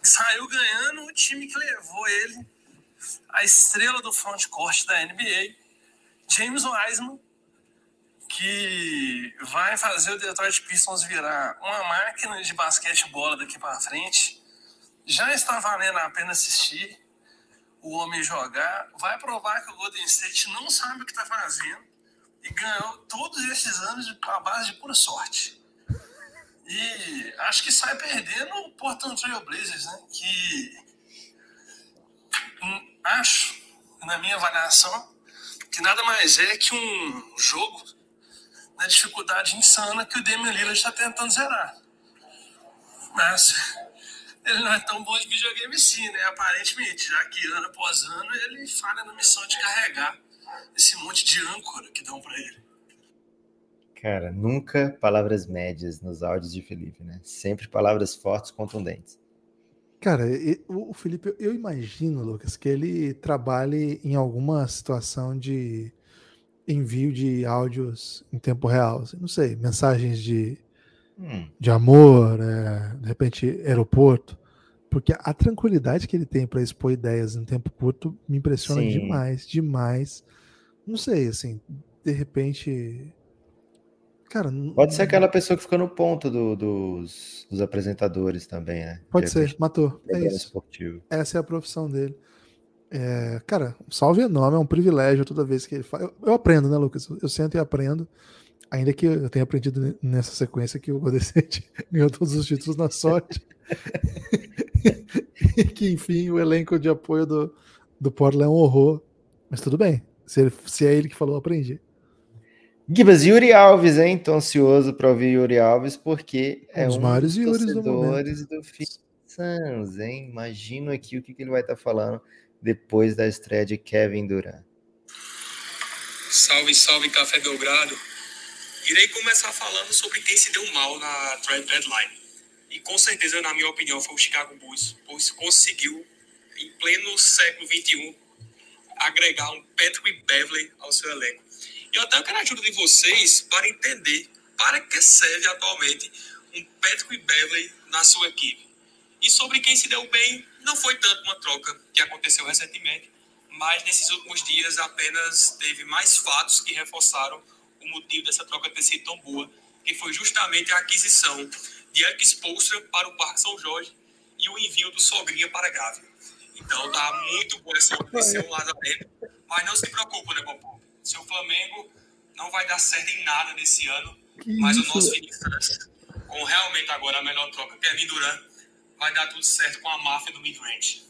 Saiu ganhando o time que levou ele, a estrela do frontcourt da NBA, James Wiseman, que vai fazer o Detroit Pistons virar uma máquina de basquetebol daqui para frente. Já está valendo a pena assistir o homem jogar. Vai provar que o Golden State não sabe o que está fazendo e ganhou todos esses anos à base de pura sorte. E acho que sai perdendo o Portland Trail Blazers, né? Que hum, acho, na minha avaliação, que nada mais é que um jogo na dificuldade insana que o Damian Lillard está tentando zerar. Mas ele não é tão bom de videogame assim, né? Aparentemente, já que ano após ano ele falha na missão de carregar esse monte de âncora que dão para ele. Cara, nunca palavras médias nos áudios de Felipe, né? Sempre palavras fortes, contundentes. Cara, o Felipe, eu- eu imagino, Lucas, que ele trabalhe em alguma situação de, envio de áudios em tempo real. assim, não sei, mensagens de, Hum, de amor, é, de repente aeroporto. Porque a tranquilidade que ele tem para expor ideias em tempo curto me impressiona Sim. demais, demais. Não sei, assim, de repente. Cara, Pode ser aquela pessoa que fica no ponto do- dos, dos apresentadores também, né? Pode De ser, repente, matou. É isso. esportivo. Essa é a profissão dele. É, cara, um salve enorme, é um privilégio toda vez que ele fala. Eu, eu aprendo, né, Lucas? Eu sento e aprendo. Ainda que eu tenha aprendido ne- nessa sequência que o Golden State <laughs> ganhou todos os títulos na sorte. <laughs> e que, enfim, o elenco de apoio do, do Portland é um horror. Mas tudo bem. Se, ele- se é ele que falou, aprendi. Gibas, Yuri Alves, hein? Tô ansioso para ouvir Yuri Alves, porque é Um dos um maiores dos do torcedores do Phoenix Suns, hein? Imagino aqui o que, que ele vai estar falando depois da estreia de Kevin Durant. Salve, salve, Café Belgrado. Irei começar falando sobre quem se deu mal na trade deadline. E com certeza, na minha opinião, foi o Chicago Bulls, pois conseguiu, em pleno século XXI, agregar um Patrick Beverly ao seu elenco. E eu até quero a ajuda de vocês para entender para que serve atualmente um Patrick Beverly na sua equipe. E sobre quem se deu bem, não foi tanto uma troca que aconteceu recentemente, mas nesses últimos dias apenas teve mais fatos que reforçaram o motivo dessa troca ter sido tão boa, que foi justamente a aquisição de Eric Spoelstra para o Parque São Jorge e o envio do Sogrinha para Gávea. Então tá muito boa essa notícia, um lançamento, mas não se preocupe, né, Popó? Seu Flamengo não vai dar certo em nada nesse ano, Que mas isso? o nosso Suns, com realmente agora a melhor troca, Kevin Durant, vai dar tudo certo com a máfia do mid-range.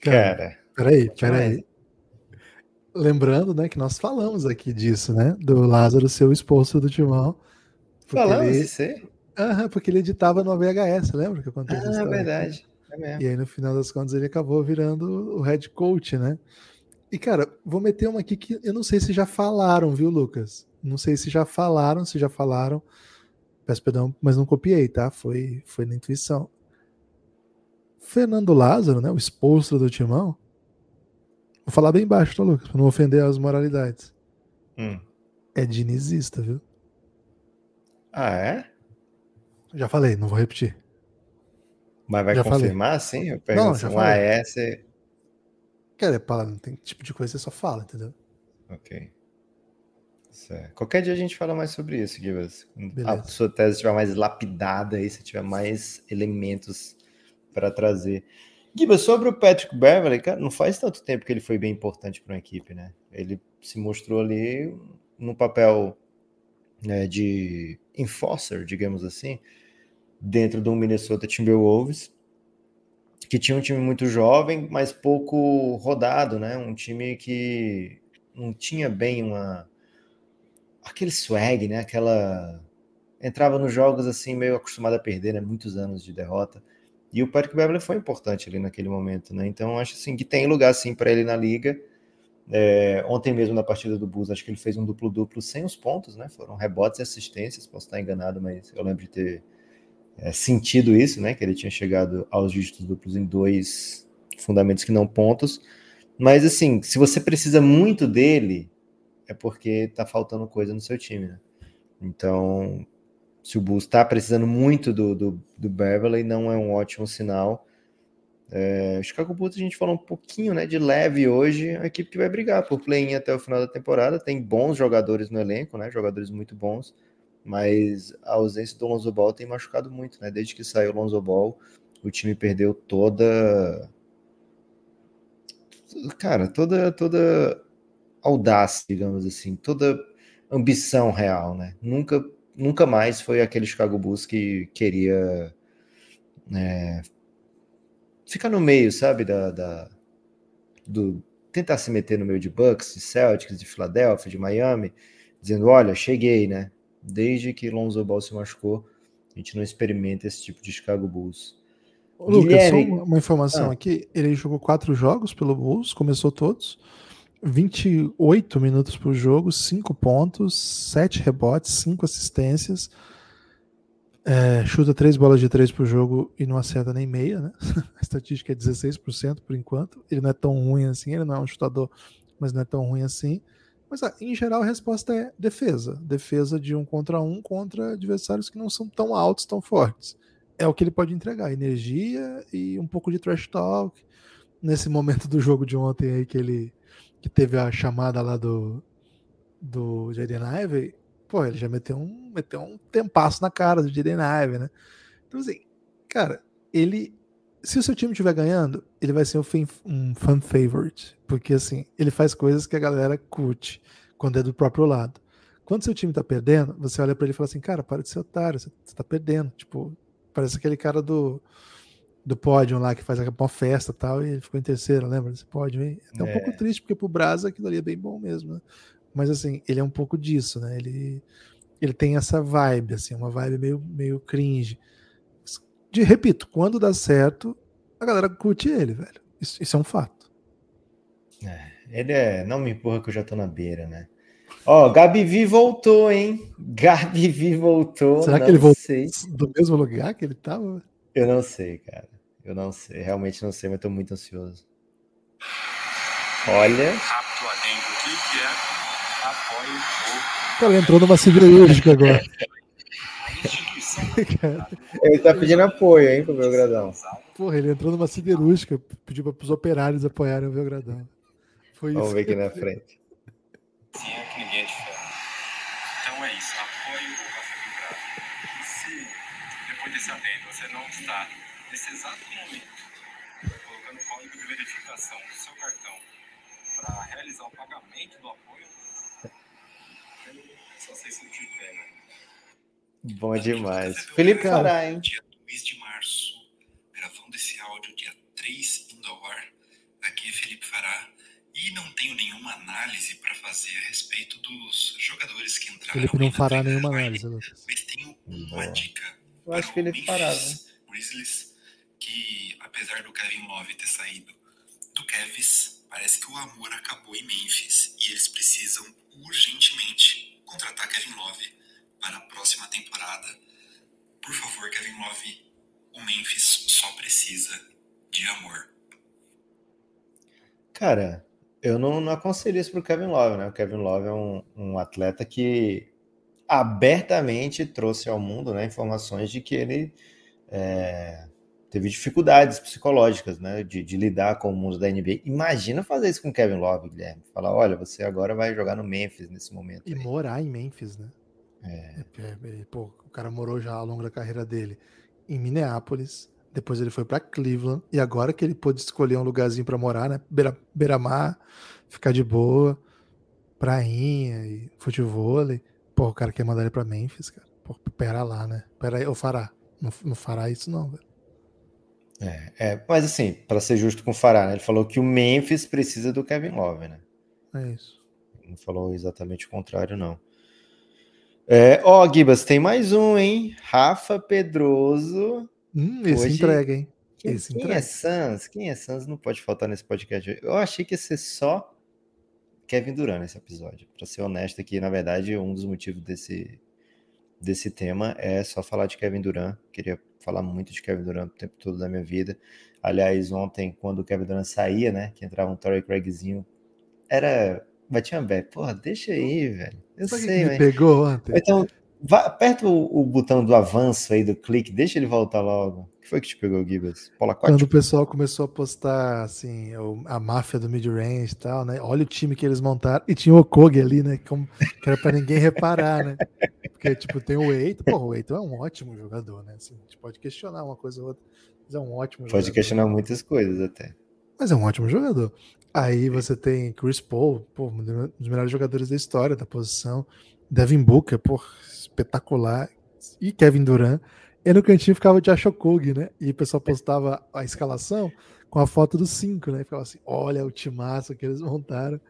Cara, Peraí, peraí. Lembrando, né, que nós falamos aqui disso, né? Do Lázaro ser o expulso do Timão. Falamos ele, isso aí? Aham, porque ele editava no VHS, lembra que aconteceu? Ah, história? verdade. É. E aí, no final das contas, ele acabou virando o head coach, né? E, cara, vou meter uma aqui que eu não sei se já falaram, viu, Lucas? Não sei se já falaram, se já falaram. Peço perdão, mas não copiei, tá? Foi, foi na intuição. Fernando Lázaro, né? O expulso do Timão. Vou falar bem baixo, tá, Lucas? Pra não ofender as moralidades. Hum. É dinizista, viu? Ah, é? Já falei, não vou repetir. Mas vai Já falei. confirmar, sim? Eu Não, já se um falei. AS. Cara, não tem tipo de coisa que você só fala, entendeu? Ok. Certo. Qualquer dia a gente fala mais sobre isso, Gibas. A sua tese estiver mais lapidada aí, se tiver mais elementos para trazer. Sobre o Patrick Beverly, cara, não faz tanto tempo que ele foi bem importante para uma equipe, né? Ele se mostrou ali no papel né, de enforcer, digamos assim, dentro do Minnesota Timberwolves, que tinha um time muito jovem, mas pouco rodado, né? Um time que não tinha bem uma aquele swag, né? Aquela entrava nos jogos assim meio acostumado a perder, né? Muitos anos de derrota. E o Patrick Beverly foi importante ali naquele momento, né? Então acho assim que tem lugar sim para ele na liga. É, ontem mesmo na partida do Bulls, acho que ele fez um duplo duplo sem os pontos, né? Foram rebotes e assistências. Posso estar enganado, mas eu lembro de ter é, sentido isso, né? Que ele tinha chegado aos dígitos duplos em dois fundamentos que não pontos. Mas assim, se você precisa muito dele, é porque tá faltando coisa no seu time, né? Então, se o Bulls está precisando muito do, do, do Beverly, não é um ótimo sinal. É, Chicago Bulls a gente falou um pouquinho, né, de leve hoje, uma equipe que vai brigar por play-in até o final da temporada, tem bons jogadores no elenco, né, jogadores muito bons, mas a ausência do Lonzo Ball tem machucado muito, né, desde que saiu o Lonzo Ball, o time perdeu toda cara, toda toda audácia, digamos assim, toda ambição real, né? Nunca nunca mais foi aquele Chicago Bulls que queria é, ficar no meio, sabe, da, da, do tentar se meter no meio de Bucks, de Celtics, de Filadélfia, de Miami, dizendo, olha, cheguei, né? Desde que Lonzo Ball se machucou, a gente não experimenta esse tipo de Chicago Bulls. Lucas, Guilherme- só uma, uma informação Ah. aqui. Ele jogou quatro jogos pelo Bulls, começou todos. 28 minutos por jogo, 5 pontos, 7 rebotes, 5 assistências. É, chuta 3 bolas de 3 por jogo e não acerta nem meia, né? <laughs> A estatística é 16% por enquanto. Ele não é tão ruim assim, ele não é um chutador mas não é tão ruim assim. Mas ah, em geral a resposta é defesa. Defesa de um contra um contra adversários que não são tão altos, tão fortes. É o que ele pode entregar: energia e um pouco de trash talk. Nesse momento do jogo de ontem aí que ele que teve a chamada lá do, do Jaden Ive, pô, ele já meteu um, meteu um tempasso na cara do Jaden Ive, né? Então, assim, cara, ele. Se o seu time estiver ganhando, ele vai ser um, um fan favorite. Porque, assim, ele faz coisas que a galera curte quando é do próprio lado. Quando seu time tá perdendo, você olha para ele e fala assim, cara, para de ser otário, você tá perdendo. Tipo, parece aquele cara do, do pódio lá que faz uma festa e tal, e ele ficou em terceiro, lembra desse pódio aí? É um pouco triste, porque pro Brasa aquilo ali é bem bom mesmo, né? Mas assim, ele é um pouco disso, né? Ele, ele tem essa vibe, assim, uma vibe meio, meio cringe. De, repito, quando dá certo, a galera curte ele, velho. Isso, isso é um fato. É, ele é. Não me empurra que eu já tô na beira, né? Ó, Gabi Vi voltou, hein? Gabi Vi voltou. Será que ele voltou sei. do mesmo lugar que ele tava? Eu não sei, cara. Eu não sei. Realmente não sei, mas tô muito ansioso. Olha. Cara, entrou numa siderúrgica agora. <laughs> ele tá pedindo apoio, hein, pro Belgradão. Porra, ele entrou numa siderúrgica, pediu para os operários apoiarem o Belgradão. Foi Vamos ver aqui na frente. Sim, é que ninguém é de ferro. Então é isso, apoio o Café Belgrado. E se depois desse adendo você não está nesse exato momento colocando o código de verificação do seu cartão para realizar o pagamento do apoio, só sei se não tiver, né? Bom demais. Felipe Fará, hein? Dia 2 de março, gravando esse áudio dia 3 indo ao ar. Aqui é Felipe Fará e não tenho nenhuma análise para fazer a respeito dos jogadores que entraram. Felipe não fará nenhuma análise, Lucas. Mas tenho uma Boa. dica. Eu acho que ele fará, né? Grizzlies, que apesar do Kevin Love ter saído do Kevs, parece que o amor acabou em Memphis e eles precisam urgentemente contratar Kevin Love para a próxima temporada. Por favor, Kevin Love, o Memphis só precisa de amor. Cara, eu não, não aconselho isso pro Kevin Love, né? O Kevin Love é um, um atleta que abertamente trouxe ao mundo né, informações de que ele é, teve dificuldades psicológicas, né? De, de, lidar com o mundo da NBA. Imagina fazer isso com o Kevin Love, Guilherme. Falar, olha, você agora vai jogar no Memphis nesse momento. E aí. morar em Memphis, né? É. é pô, o cara morou já ao longo da carreira dele em Minneapolis, depois ele foi para Cleveland, e agora que ele pôde escolher um lugarzinho para morar, né? Beira, beira-mar, ficar de boa, prainha e futebol. Pô, o cara quer mandar ele pra Memphis, cara. Pô, pera lá, né? Pera aí, eu fará. Não, não fará isso, não, velho. É, é, mas assim, para ser justo com o Fará, né? ele falou que o Memphis precisa do Kevin Love, né? É isso. Não falou exatamente o contrário, não. É, ó, Gibas, tem mais um, hein? Rafa Pedroso. Hum, esse Hoje... entrega, hein? Quem, esse quem entrega. é Sans? Quem é Sans não pode faltar nesse podcast. Eu achei que ia ser só Kevin Durant nesse episódio. Para ser honesto aqui, na verdade, um dos motivos desse, desse tema é só falar de Kevin Durant. Queria falar muito de Kevin Durant o tempo todo da minha vida. Aliás, ontem, quando o Kevin Durant saía, né, que entrava um Torrey Craigzinho, era Batia Bé, porra, deixa aí, velho. Eu Sabe sei, que me pegou ontem. Então, vá, aperta o, o, botão do avanço aí, do clique, deixa ele voltar logo. O que foi que te pegou, Gibbs? Quando o pessoal começou a postar, assim, a máfia do mid-range e tal, né? Olha o time que eles montaram. E tinha o Kog ali, né? Como, que era pra ninguém reparar, né? <laughs> Porque, tipo, tem o Eito. Pô, o Eito é um ótimo jogador, né? Assim, a gente pode questionar uma coisa ou outra, mas é um ótimo pode jogador. Pode questionar muitas coisas até. Mas é um ótimo jogador. Aí você tem Chris Paul, pô, um dos melhores jogadores da história da posição. Devin Booker, pô, espetacular. E Kevin Durant. E no cantinho ficava o Josh né? E o pessoal postava a escalação com a foto dos cinco, né? E ficava assim, olha o timaço que eles montaram.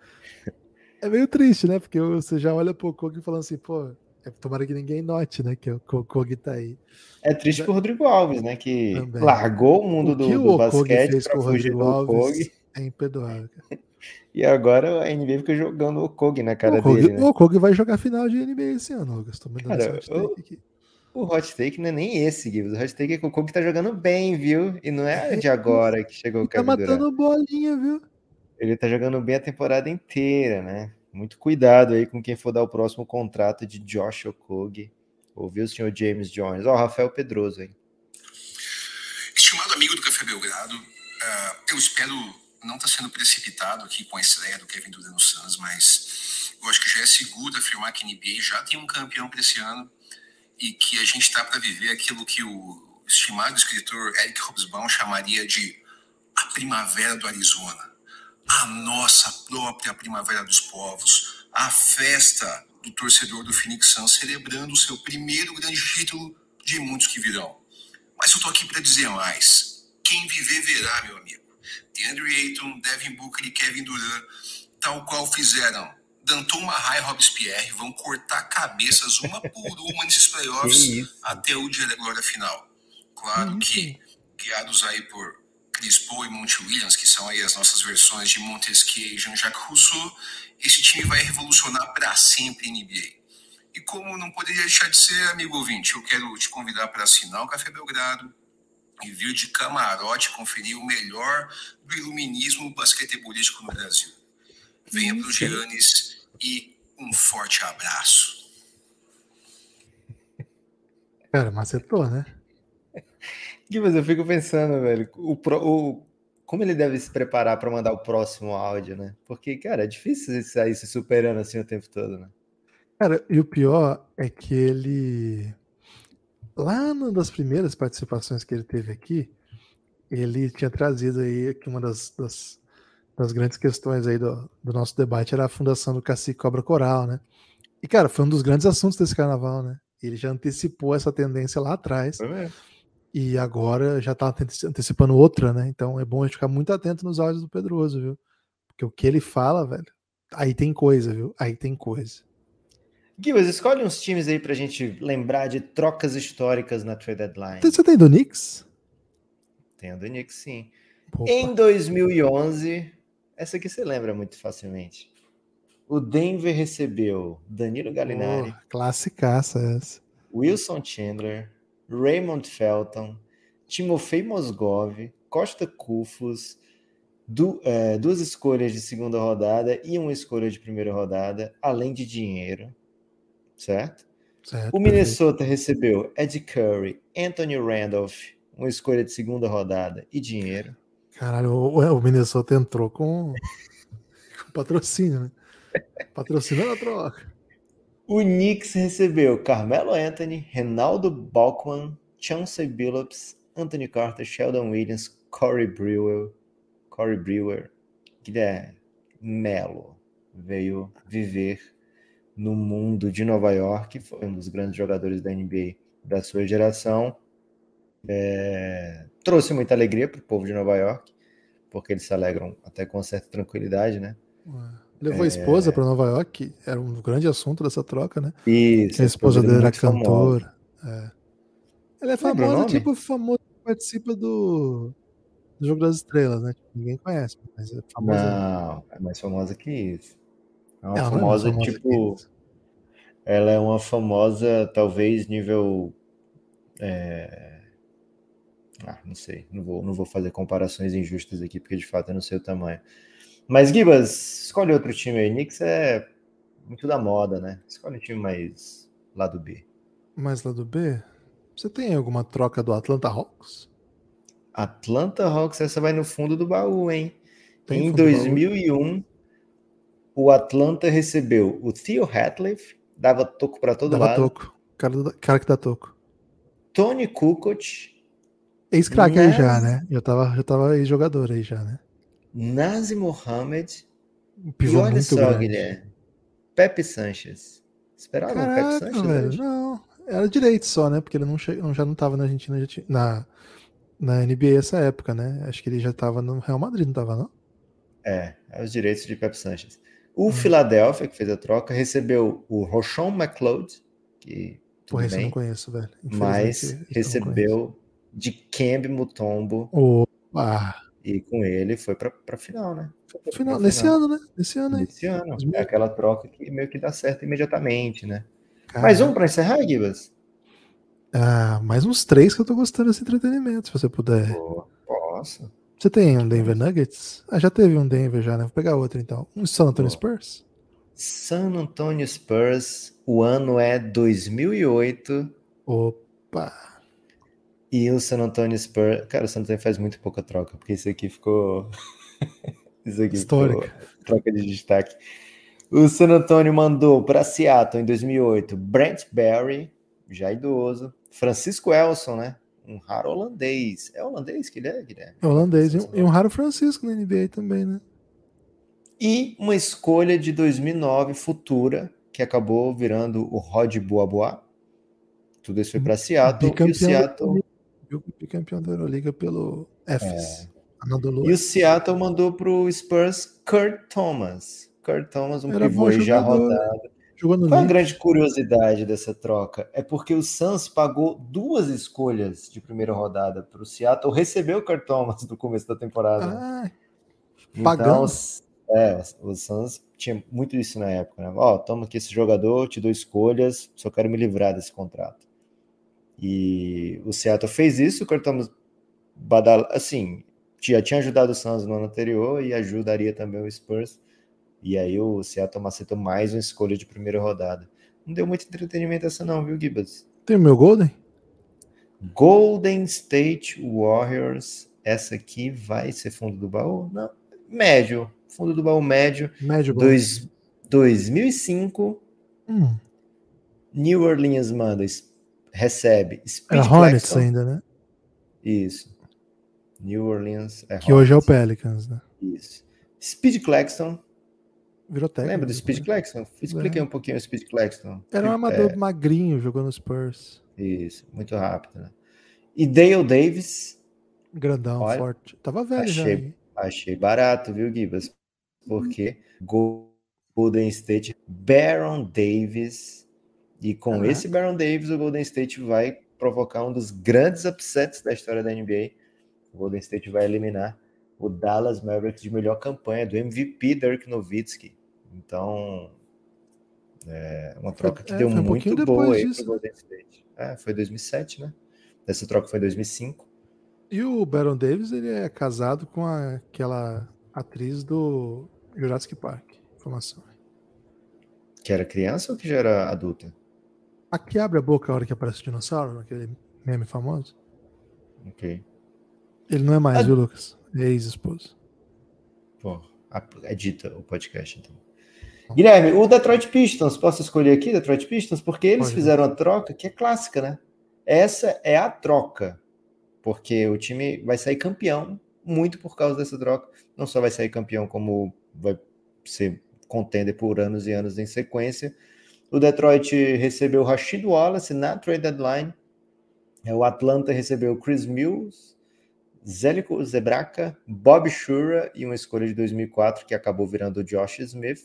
É meio triste, né? Porque você já olha pro Okog falando assim, pô, é, tomara que ninguém note, né? Que o Okog tá aí. É triste pro Rodrigo Alves, né? Que Também. largou o mundo o do, do basquete fez com o Rodrigo Alves é imperdoável. <laughs> E agora a NBA fica jogando o Kog na cara o dele. Né? O Kog vai jogar final de NBA esse ano, dando cara, hot aqui. O hot take não é nem esse, Gibbs. O hot take é que o Kog tá jogando bem, viu? E não é de agora que chegou o Kevin Tá matando Durant. bolinha, viu? Ele tá jogando bem a temporada inteira, né? Muito cuidado aí com quem for dar o próximo contrato de Josh Okogie. Ouviu o senhor James Jones? Ó, oh, Rafael Pedroso, hein? Estimado amigo do Café Belgrado, uh, eu espero não estar tá sendo precipitado aqui com a estreia do Kevin Durant no Suns, mas eu acho que já é seguro afirmar que a NBA já tem um campeão para esse ano e que a gente está para viver aquilo que o estimado escritor Eric Hobsbawm chamaria de a primavera do Arizona, a nossa própria primavera dos povos, a festa do torcedor do Phoenix Suns celebrando o seu primeiro grande título de muitos que virão. Mas eu tô aqui para dizer mais. Quem viver verá, meu amigo. DeAndre Ayton, Devin Booker e Kevin Durant, tal qual fizeram Danton Mahai e Robespierre, vão cortar cabeças uma por <laughs> uma nesses playoffs até o dia da glória final. Claro que, criados aí por Paul e Monty Williams, que são aí as nossas versões de Montesquieu e Jean-Jacques Rousseau, esse time vai revolucionar para sempre a NBA. E como não poderia deixar de ser, amigo ouvinte, eu quero te convidar para assinar o Café Belgrado e vir de camarote conferir o melhor do iluminismo basquetebolístico no Brasil. Venha para o Giannis e um forte abraço. Cara, macetou, né? Mas eu fico pensando, velho, o, pro, o, como ele deve se preparar para mandar o próximo áudio, né? Porque, cara, é difícil sair se superando assim o tempo todo, né? Cara, e o pior é que ele. Lá numa das primeiras participações que ele teve aqui, ele tinha trazido aí que uma das, das, das, grandes questões aí do, do nosso debate era a fundação do Cacique Cobra Coral, né? E, cara, foi um dos grandes assuntos desse carnaval, né? Ele já antecipou essa tendência lá atrás. E agora já tá antecipando outra, né? Então é bom a gente ficar muito atento nos áudios do Pedroso, viu? Porque o que ele fala, velho, aí tem coisa, viu? Aí tem coisa. Gibas, escolhe uns times aí pra gente lembrar de trocas históricas na trade deadline. Você tem do Knicks? Tenho do Knicks, sim. Opa. Em 2011, essa aqui você lembra muito facilmente. O Denver recebeu Danilo Gallinari. Oh, classicaça essa. Wilson Chandler, Raymond Felton, Timofei Mosgov, Costa Cufos, du é, duas escolhas de segunda rodada e uma escolha de primeira rodada, além de dinheiro certo? certo o Minnesota perfeito. recebeu Ed Curry, Anthony Randolph, uma escolha de segunda rodada e dinheiro. Caralho, o, o Minnesota entrou com, <laughs> com patrocínio, né? Patrocinando a troca. O Knicks recebeu Carmelo Anthony, Renaldo Balkman, Chauncey Billups, Anthony Carter, Sheldon Williams, Corey Brewer, Corey Brewer, Guilherme Melo veio viver no mundo de Nova York, foi um dos grandes jogadores da NBA da sua geração. É, trouxe muita alegria para o povo de Nova York, porque eles se alegram até com certa tranquilidade, né? Levou é... a esposa para Nova York, era um grande assunto dessa troca, né? Isso. A esposa dele era cantora. É. Ela é famosa, tipo, famosa participa do, do Jogo das Estrelas, né? Tipo, ninguém conhece, mas é famosa. Não, é mais famosa que isso. É uma ela famosa, é famosa tipo. Ela é uma famosa, talvez, nível. É... Ah, não sei. Não vou, não vou fazer comparações injustas aqui, porque de fato eu não sei o tamanho. Mas, Gibas, escolhe outro time aí. Knicks é muito da moda, né? Escolhe um time mais lado B. Mais lado B? Você tem alguma troca do Atlanta Hawks? Atlanta Hawks, essa vai no fundo do baú, hein? Tem em 2001, o Atlanta recebeu o Theo Hatliff, dava toco para todo dava lado. toco. Cara, cara que dá toco. Tony Kukoc. Ex-craque Nas... aí já, né? Já tava, já tava ex-jogador aí já, né? Nazi Mohamed. Um e olha só, grande. Guilherme. Pepe Sanches. Esperava Caraca, o Pepe Sanches? Velho, não, era direito só, né? Porque ele não, che... já não tava na Argentina, tinha... na, na NBA essa época, né? Acho que ele já tava no Real Madrid, não tava, não? É, é os direitos de Pepe Sanches. O hum. Philadelphia, que fez a troca, recebeu o Rochon McLeod, que. Porra, esse eu não conheço, velho. Mas recebeu de Kembe Mutombo. Opa! E com ele foi para a final, né? Foi final, nesse final. ano, né? Nesse ano aí. Nesse ano. É aquela troca que meio que dá certo imediatamente, né? Mais um para encerrar, Gibas? Ah, mais uns três que eu tô gostando desse entretenimento, se você puder. Posso. Você tem um Denver Nuggets? Ah, já teve um Denver já, né? Vou pegar outro então. Um San Antonio Spurs? San Antonio Spurs, o ano é 2008. Opa! E o San Antonio Spurs. Cara, o San Antonio faz muito pouca troca, porque isso aqui ficou. <laughs> isso aqui Histórica. ficou troca de destaque. O San Antonio mandou para Seattle em 2008 Brent Barry, já idoso. Francisco Elson, né? Um raro holandês. É holandês que ele é, Guilherme? É holandês. E um, e um raro Francisco na NBA também, né? E uma escolha de 2009 futura, que acabou virando o Rod Boaboa. Tudo isso foi para Seattle. E o Bicampeão Seattle. Euroliga. Bicampeão da Euroliga pelo Efes. Anadolu. E o Seattle mandou para o Spurs Kurt Thomas. Kurt Thomas, um Era pivô já jogador. rodado. Jogou no Qual a grande curiosidade dessa troca? É porque o Suns pagou duas escolhas de primeira rodada para o Seattle receber o Kurt Thomas no começo da temporada. Ah, Então, pagando. é, o Suns tinha muito isso na época, né? Ó, toma aqui esse jogador, te dou escolhas, só quero me livrar desse contrato. E o Seattle fez isso, o Thomas badala, assim, já tinha ajudado o Suns no ano anterior e ajudaria também o Spurs. E aí o Seattle aceitou mais uma escolha de primeira rodada. Não deu muito entretenimento essa não, viu, Gibbs? Tem o meu Golden? Golden State Warriors. Essa aqui vai ser fundo do baú? Não, médio. Fundo do baú médio. Médio. Dois, 2005, Hum, New Orleans manda, recebe Speed era Hornets Claxton. ainda, né? Isso. New Orleans é Que hoje é o Hornets. Pelicans, né? Isso. Speed Claxton. Virou técnico. Lembra do Speed Claxton? Expliquei um pouquinho o Speed Claxton. Era um É, amador magrinho, jogou no Spurs. Isso, muito rápido, né? E Dale Davis, Grandão, Olha, forte. Tava velho já. achei, hein? achei barato, viu, Gibas? Porque Go- Golden State, Baron Davis, e com Caraca. esse Baron Davis, o Golden State vai provocar um dos grandes upsets da história da NBA. O Golden State vai eliminar o Dallas Mavericks de melhor campanha, do MVP Dirk Nowitzki. Então, é uma troca que é, deu um muito boa aí disso, pro Golden State. É, foi 2007, né? Essa troca foi em 2005. E o Baron Davis, ele é casado com a- aquela atriz do Jurassic Park. Informação. Que era criança ou que já era adulta? A que abre a boca a hora que aparece o dinossauro, naquele meme famoso. Ok. Ele não é mais, Ah. viu, Lucas? É ex-esposo. Pô, a- edita o podcast, então. Guilherme, o Detroit Pistons, posso escolher aqui Detroit Pistons? Porque eles Pode. fizeram a troca que é clássica, né? Essa é a troca. Porque o time vai sair campeão muito por causa dessa troca. Não só vai sair campeão, como vai ser contender por anos e anos em sequência. O Detroit recebeu Rashid Wallace na trade deadline. É, O Atlanta recebeu Chris Mills, Zélico Zebraca, Bob Shura e uma escolha de 2004 que acabou virando Josh Smith.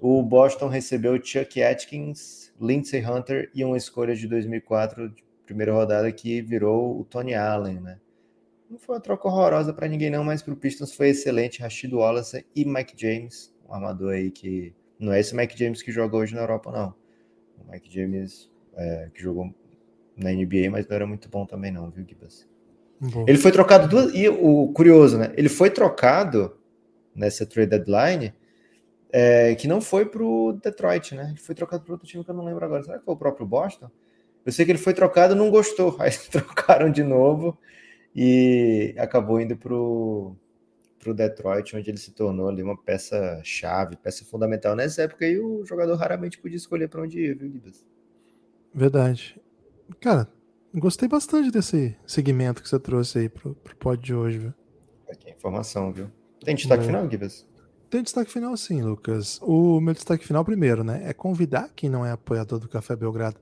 O Boston recebeu Chuck Atkins, Lindsey Hunter e uma escolha de 2004 de primeira rodada que virou o Tony Allen, né? Não foi uma troca horrorosa para ninguém não, mas para o Pistons foi excelente. Rashid Wallace e Mike James, um armador aí que não é esse Mike James que joga hoje na Europa não. O Mike James é, que jogou na NBA, mas não era muito bom também não, viu, Gibas? Ele foi trocado duas. E o curioso, né? Ele foi trocado nessa trade deadline, é, que não foi pro Detroit, né? Ele foi trocado para outro time que eu não lembro agora. Será que foi o próprio Boston? Eu sei que ele foi trocado e não gostou. <laughs> Aí trocaram de novo e acabou indo pro, pro Detroit, onde ele se tornou ali uma peça chave, peça fundamental nessa época. E o jogador raramente podia escolher para onde ir, viu, Guidas? Verdade. Cara, gostei bastante desse segmento que você trouxe aí pro, pro pod de hoje, viu? Aqui, informação, viu? Tem destaque É. final, Guidas? Tem destaque final sim, Lucas. O meu destaque final primeiro, né? É convidar quem não é apoiador do Café Belgrado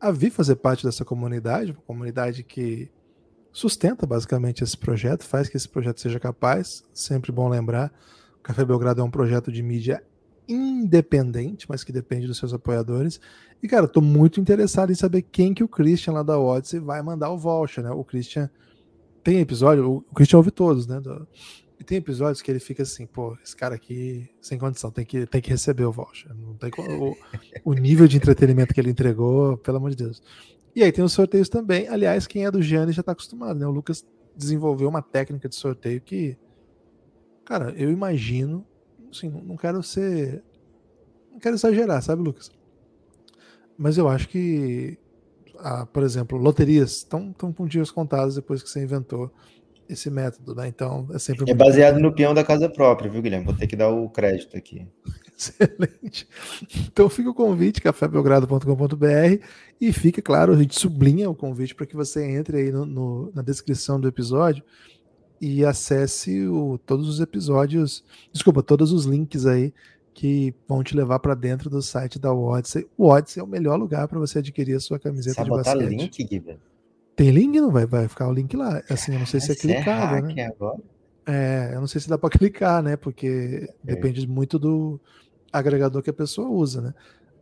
a vir fazer parte dessa comunidade, uma comunidade que sustenta basicamente esse projeto, faz que esse projeto seja capaz. Sempre bom lembrar, o Café Belgrado é um projeto de mídia independente, mas que depende dos seus apoiadores. E, cara, tô muito interessado em saber quem que o Christian lá da Odyssey vai mandar o voucher, né? O Christian tem episódio, o Christian ouve todos, né? e tem episódios que ele fica assim, pô, esse cara aqui sem condição, tem que, tem que receber o voucher. Não tem o, o nível de entretenimento que ele entregou, pelo amor de Deus. E aí tem os sorteios também. Aliás, quem é do Gianni já tá acostumado, né? O Lucas desenvolveu uma técnica de sorteio que, cara, eu imagino, assim, não quero ser, não quero exagerar, sabe, Lucas? Mas eu acho que, ah, por exemplo, loterias estão com dias contados depois que você inventou esse método, né? Então é sempre. É baseado no peão da casa própria, viu, Guilherme? Vou ter que dar o crédito aqui. Excelente. Então fica o convite, cafébelgrado.com.br e fica, claro, a gente sublinha o convite para que você entre aí no, no, na descrição do episódio e acesse o, todos os episódios, desculpa, todos os links aí que vão te levar para dentro do site da Odyssey. O Odyssey é o melhor lugar para você adquirir a sua camiseta Sabe de basquete. link, Guilherme? Tem link? Não vai, vai ficar o link lá. Assim, eu não sei se é é clicável, né? agora? É, eu não sei se dá para <laughs> clicar, né? Porque depende muito do agregador que a pessoa usa, né?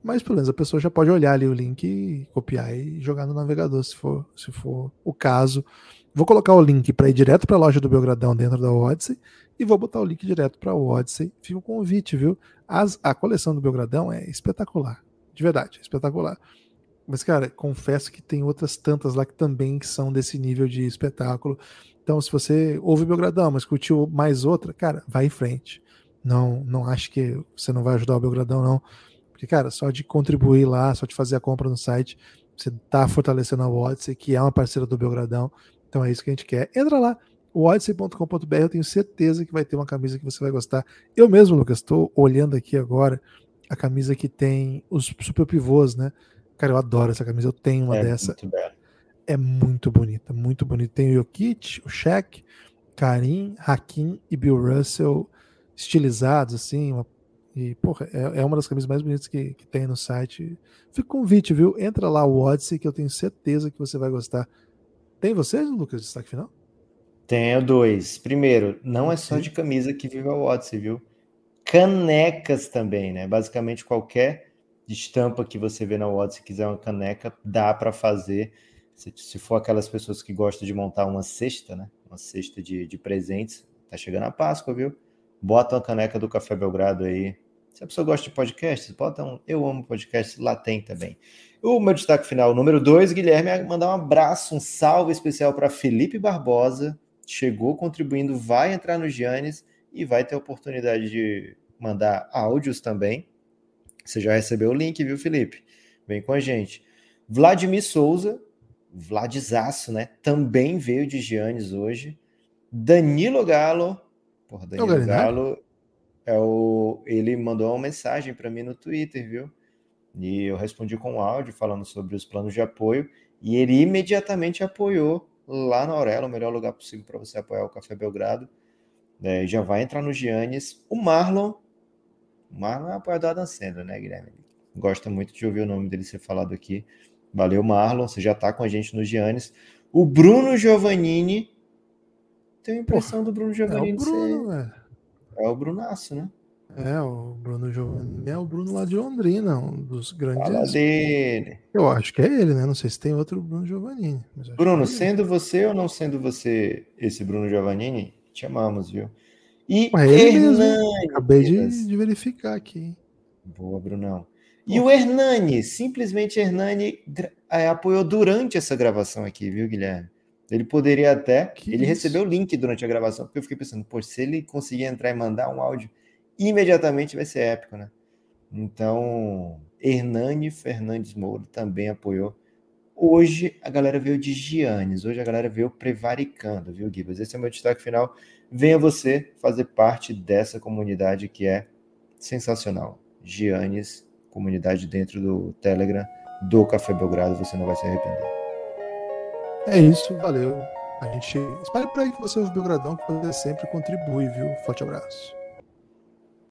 Mas pelo menos a pessoa já pode olhar ali o link copiar e jogar no navegador, se for, se for o caso. Vou colocar o link para ir direto para a loja do Belgradão dentro da Odyssey e vou botar o link direto para o Odyssey. Fica o convite, viu? As, a coleção do Belgradão é espetacular, de verdade, espetacular. Mas, cara, confesso que tem outras tantas lá que também são desse nível de espetáculo. Então, se você ouve Belgradão, mas curtiu mais outra, cara, vai em frente. Não, não acho que você não vai ajudar o Belgradão, não. Porque, cara, só de contribuir lá, só de fazer a compra no site, você tá fortalecendo a Odyssey, que é uma parceira do Belgradão. Então é isso que a gente quer. Entra lá, odyssey.com.br, eu tenho certeza que vai ter uma camisa que você vai gostar. Eu mesmo, Lucas, estou olhando aqui agora a camisa que tem os super pivôs, né? Cara, eu adoro essa camisa, eu tenho uma É dessa. muito. É muito bonita, muito bonita. Tem o Jokic, o Shaq, Karim, Hakim e Bill Russell estilizados, assim. uma- e, porra, é, é uma das camisas mais bonitas que, que tem no site. Fica o convite, viu? Entra lá, o Odyssey, que eu tenho certeza que você vai gostar. Tem você, Lucas, destaque final? Tenho dois. Primeiro, não é só de camisa que vive a Odyssey, viu? Canecas também, né? Basicamente qualquer estampa que você vê na Odyssey, quiser uma caneca, dá para fazer. Se, se for aquelas pessoas que gostam de montar uma cesta, né? Uma cesta de, de presentes, tá chegando a Páscoa, viu? Bota uma caneca do Café Belgrado aí. Se a pessoa gosta de podcasts, bota um Eu Amo Podcast, lá tem também. O meu destaque final, número dois, Guilherme, é mandar um abraço, um salve especial para Felipe Barbosa. Chegou contribuindo, vai entrar no Giannis e vai ter a oportunidade de mandar áudios também. Você já recebeu o link, viu, Felipe? Vem com a gente. Vladimir Souza, Vladizaço, né? Também veio de Giannis hoje. Danilo Galo, porra, Danilo Galinari? Galo é o ele mandou uma mensagem para mim no Twitter, viu? E eu respondi com um áudio falando sobre os planos de apoio e ele imediatamente apoiou lá na Aurela, o melhor lugar possível para você apoiar o Café Belgrado. É, já vai entrar no Giannis. O Marlon, o Marlon é apoiador da Sandler, né, Guilherme? Gosta muito de ouvir o nome dele ser falado aqui. Valeu, Marlon. Você já tá com a gente no Giannis. O Bruno Giovannini. Tenho a impressão do Bruno É o Giovannini Bruno, ser... É o Brunaço, né? É, o Bruno Giovanni. É o Bruno lá de Londrina, um dos grandes. Fala dele. Eu acho que é ele, né? Não sei se tem outro Bruno Giovannini. mas Bruno, é sendo você ou não sendo você esse Bruno Giovannini, te amamos, viu? E Ué, é ele mesmo. Acabei de, de verificar aqui. Boa, Brunão. E o Hernani, simplesmente Hernani eh, apoiou durante essa gravação aqui, viu, Guilherme? Ele poderia até. Que ele isso? recebeu o link durante a gravação, porque eu fiquei pensando, pô, se ele conseguir entrar e mandar um áudio imediatamente vai ser épico, né? Então, Hernani Fernandes Moura também apoiou. Hoje a galera veio de Giannis, hoje a galera veio prevaricando, viu, Gibas? Esse é o meu destaque final. Venha você fazer parte dessa comunidade que é sensacional. Giannis, comunidade dentro do Telegram do Café Belgrado, você não vai se arrepender. É isso, valeu. A gente espalha por aí que você ouve o Belgradão, que você sempre contribui, viu? Forte abraço.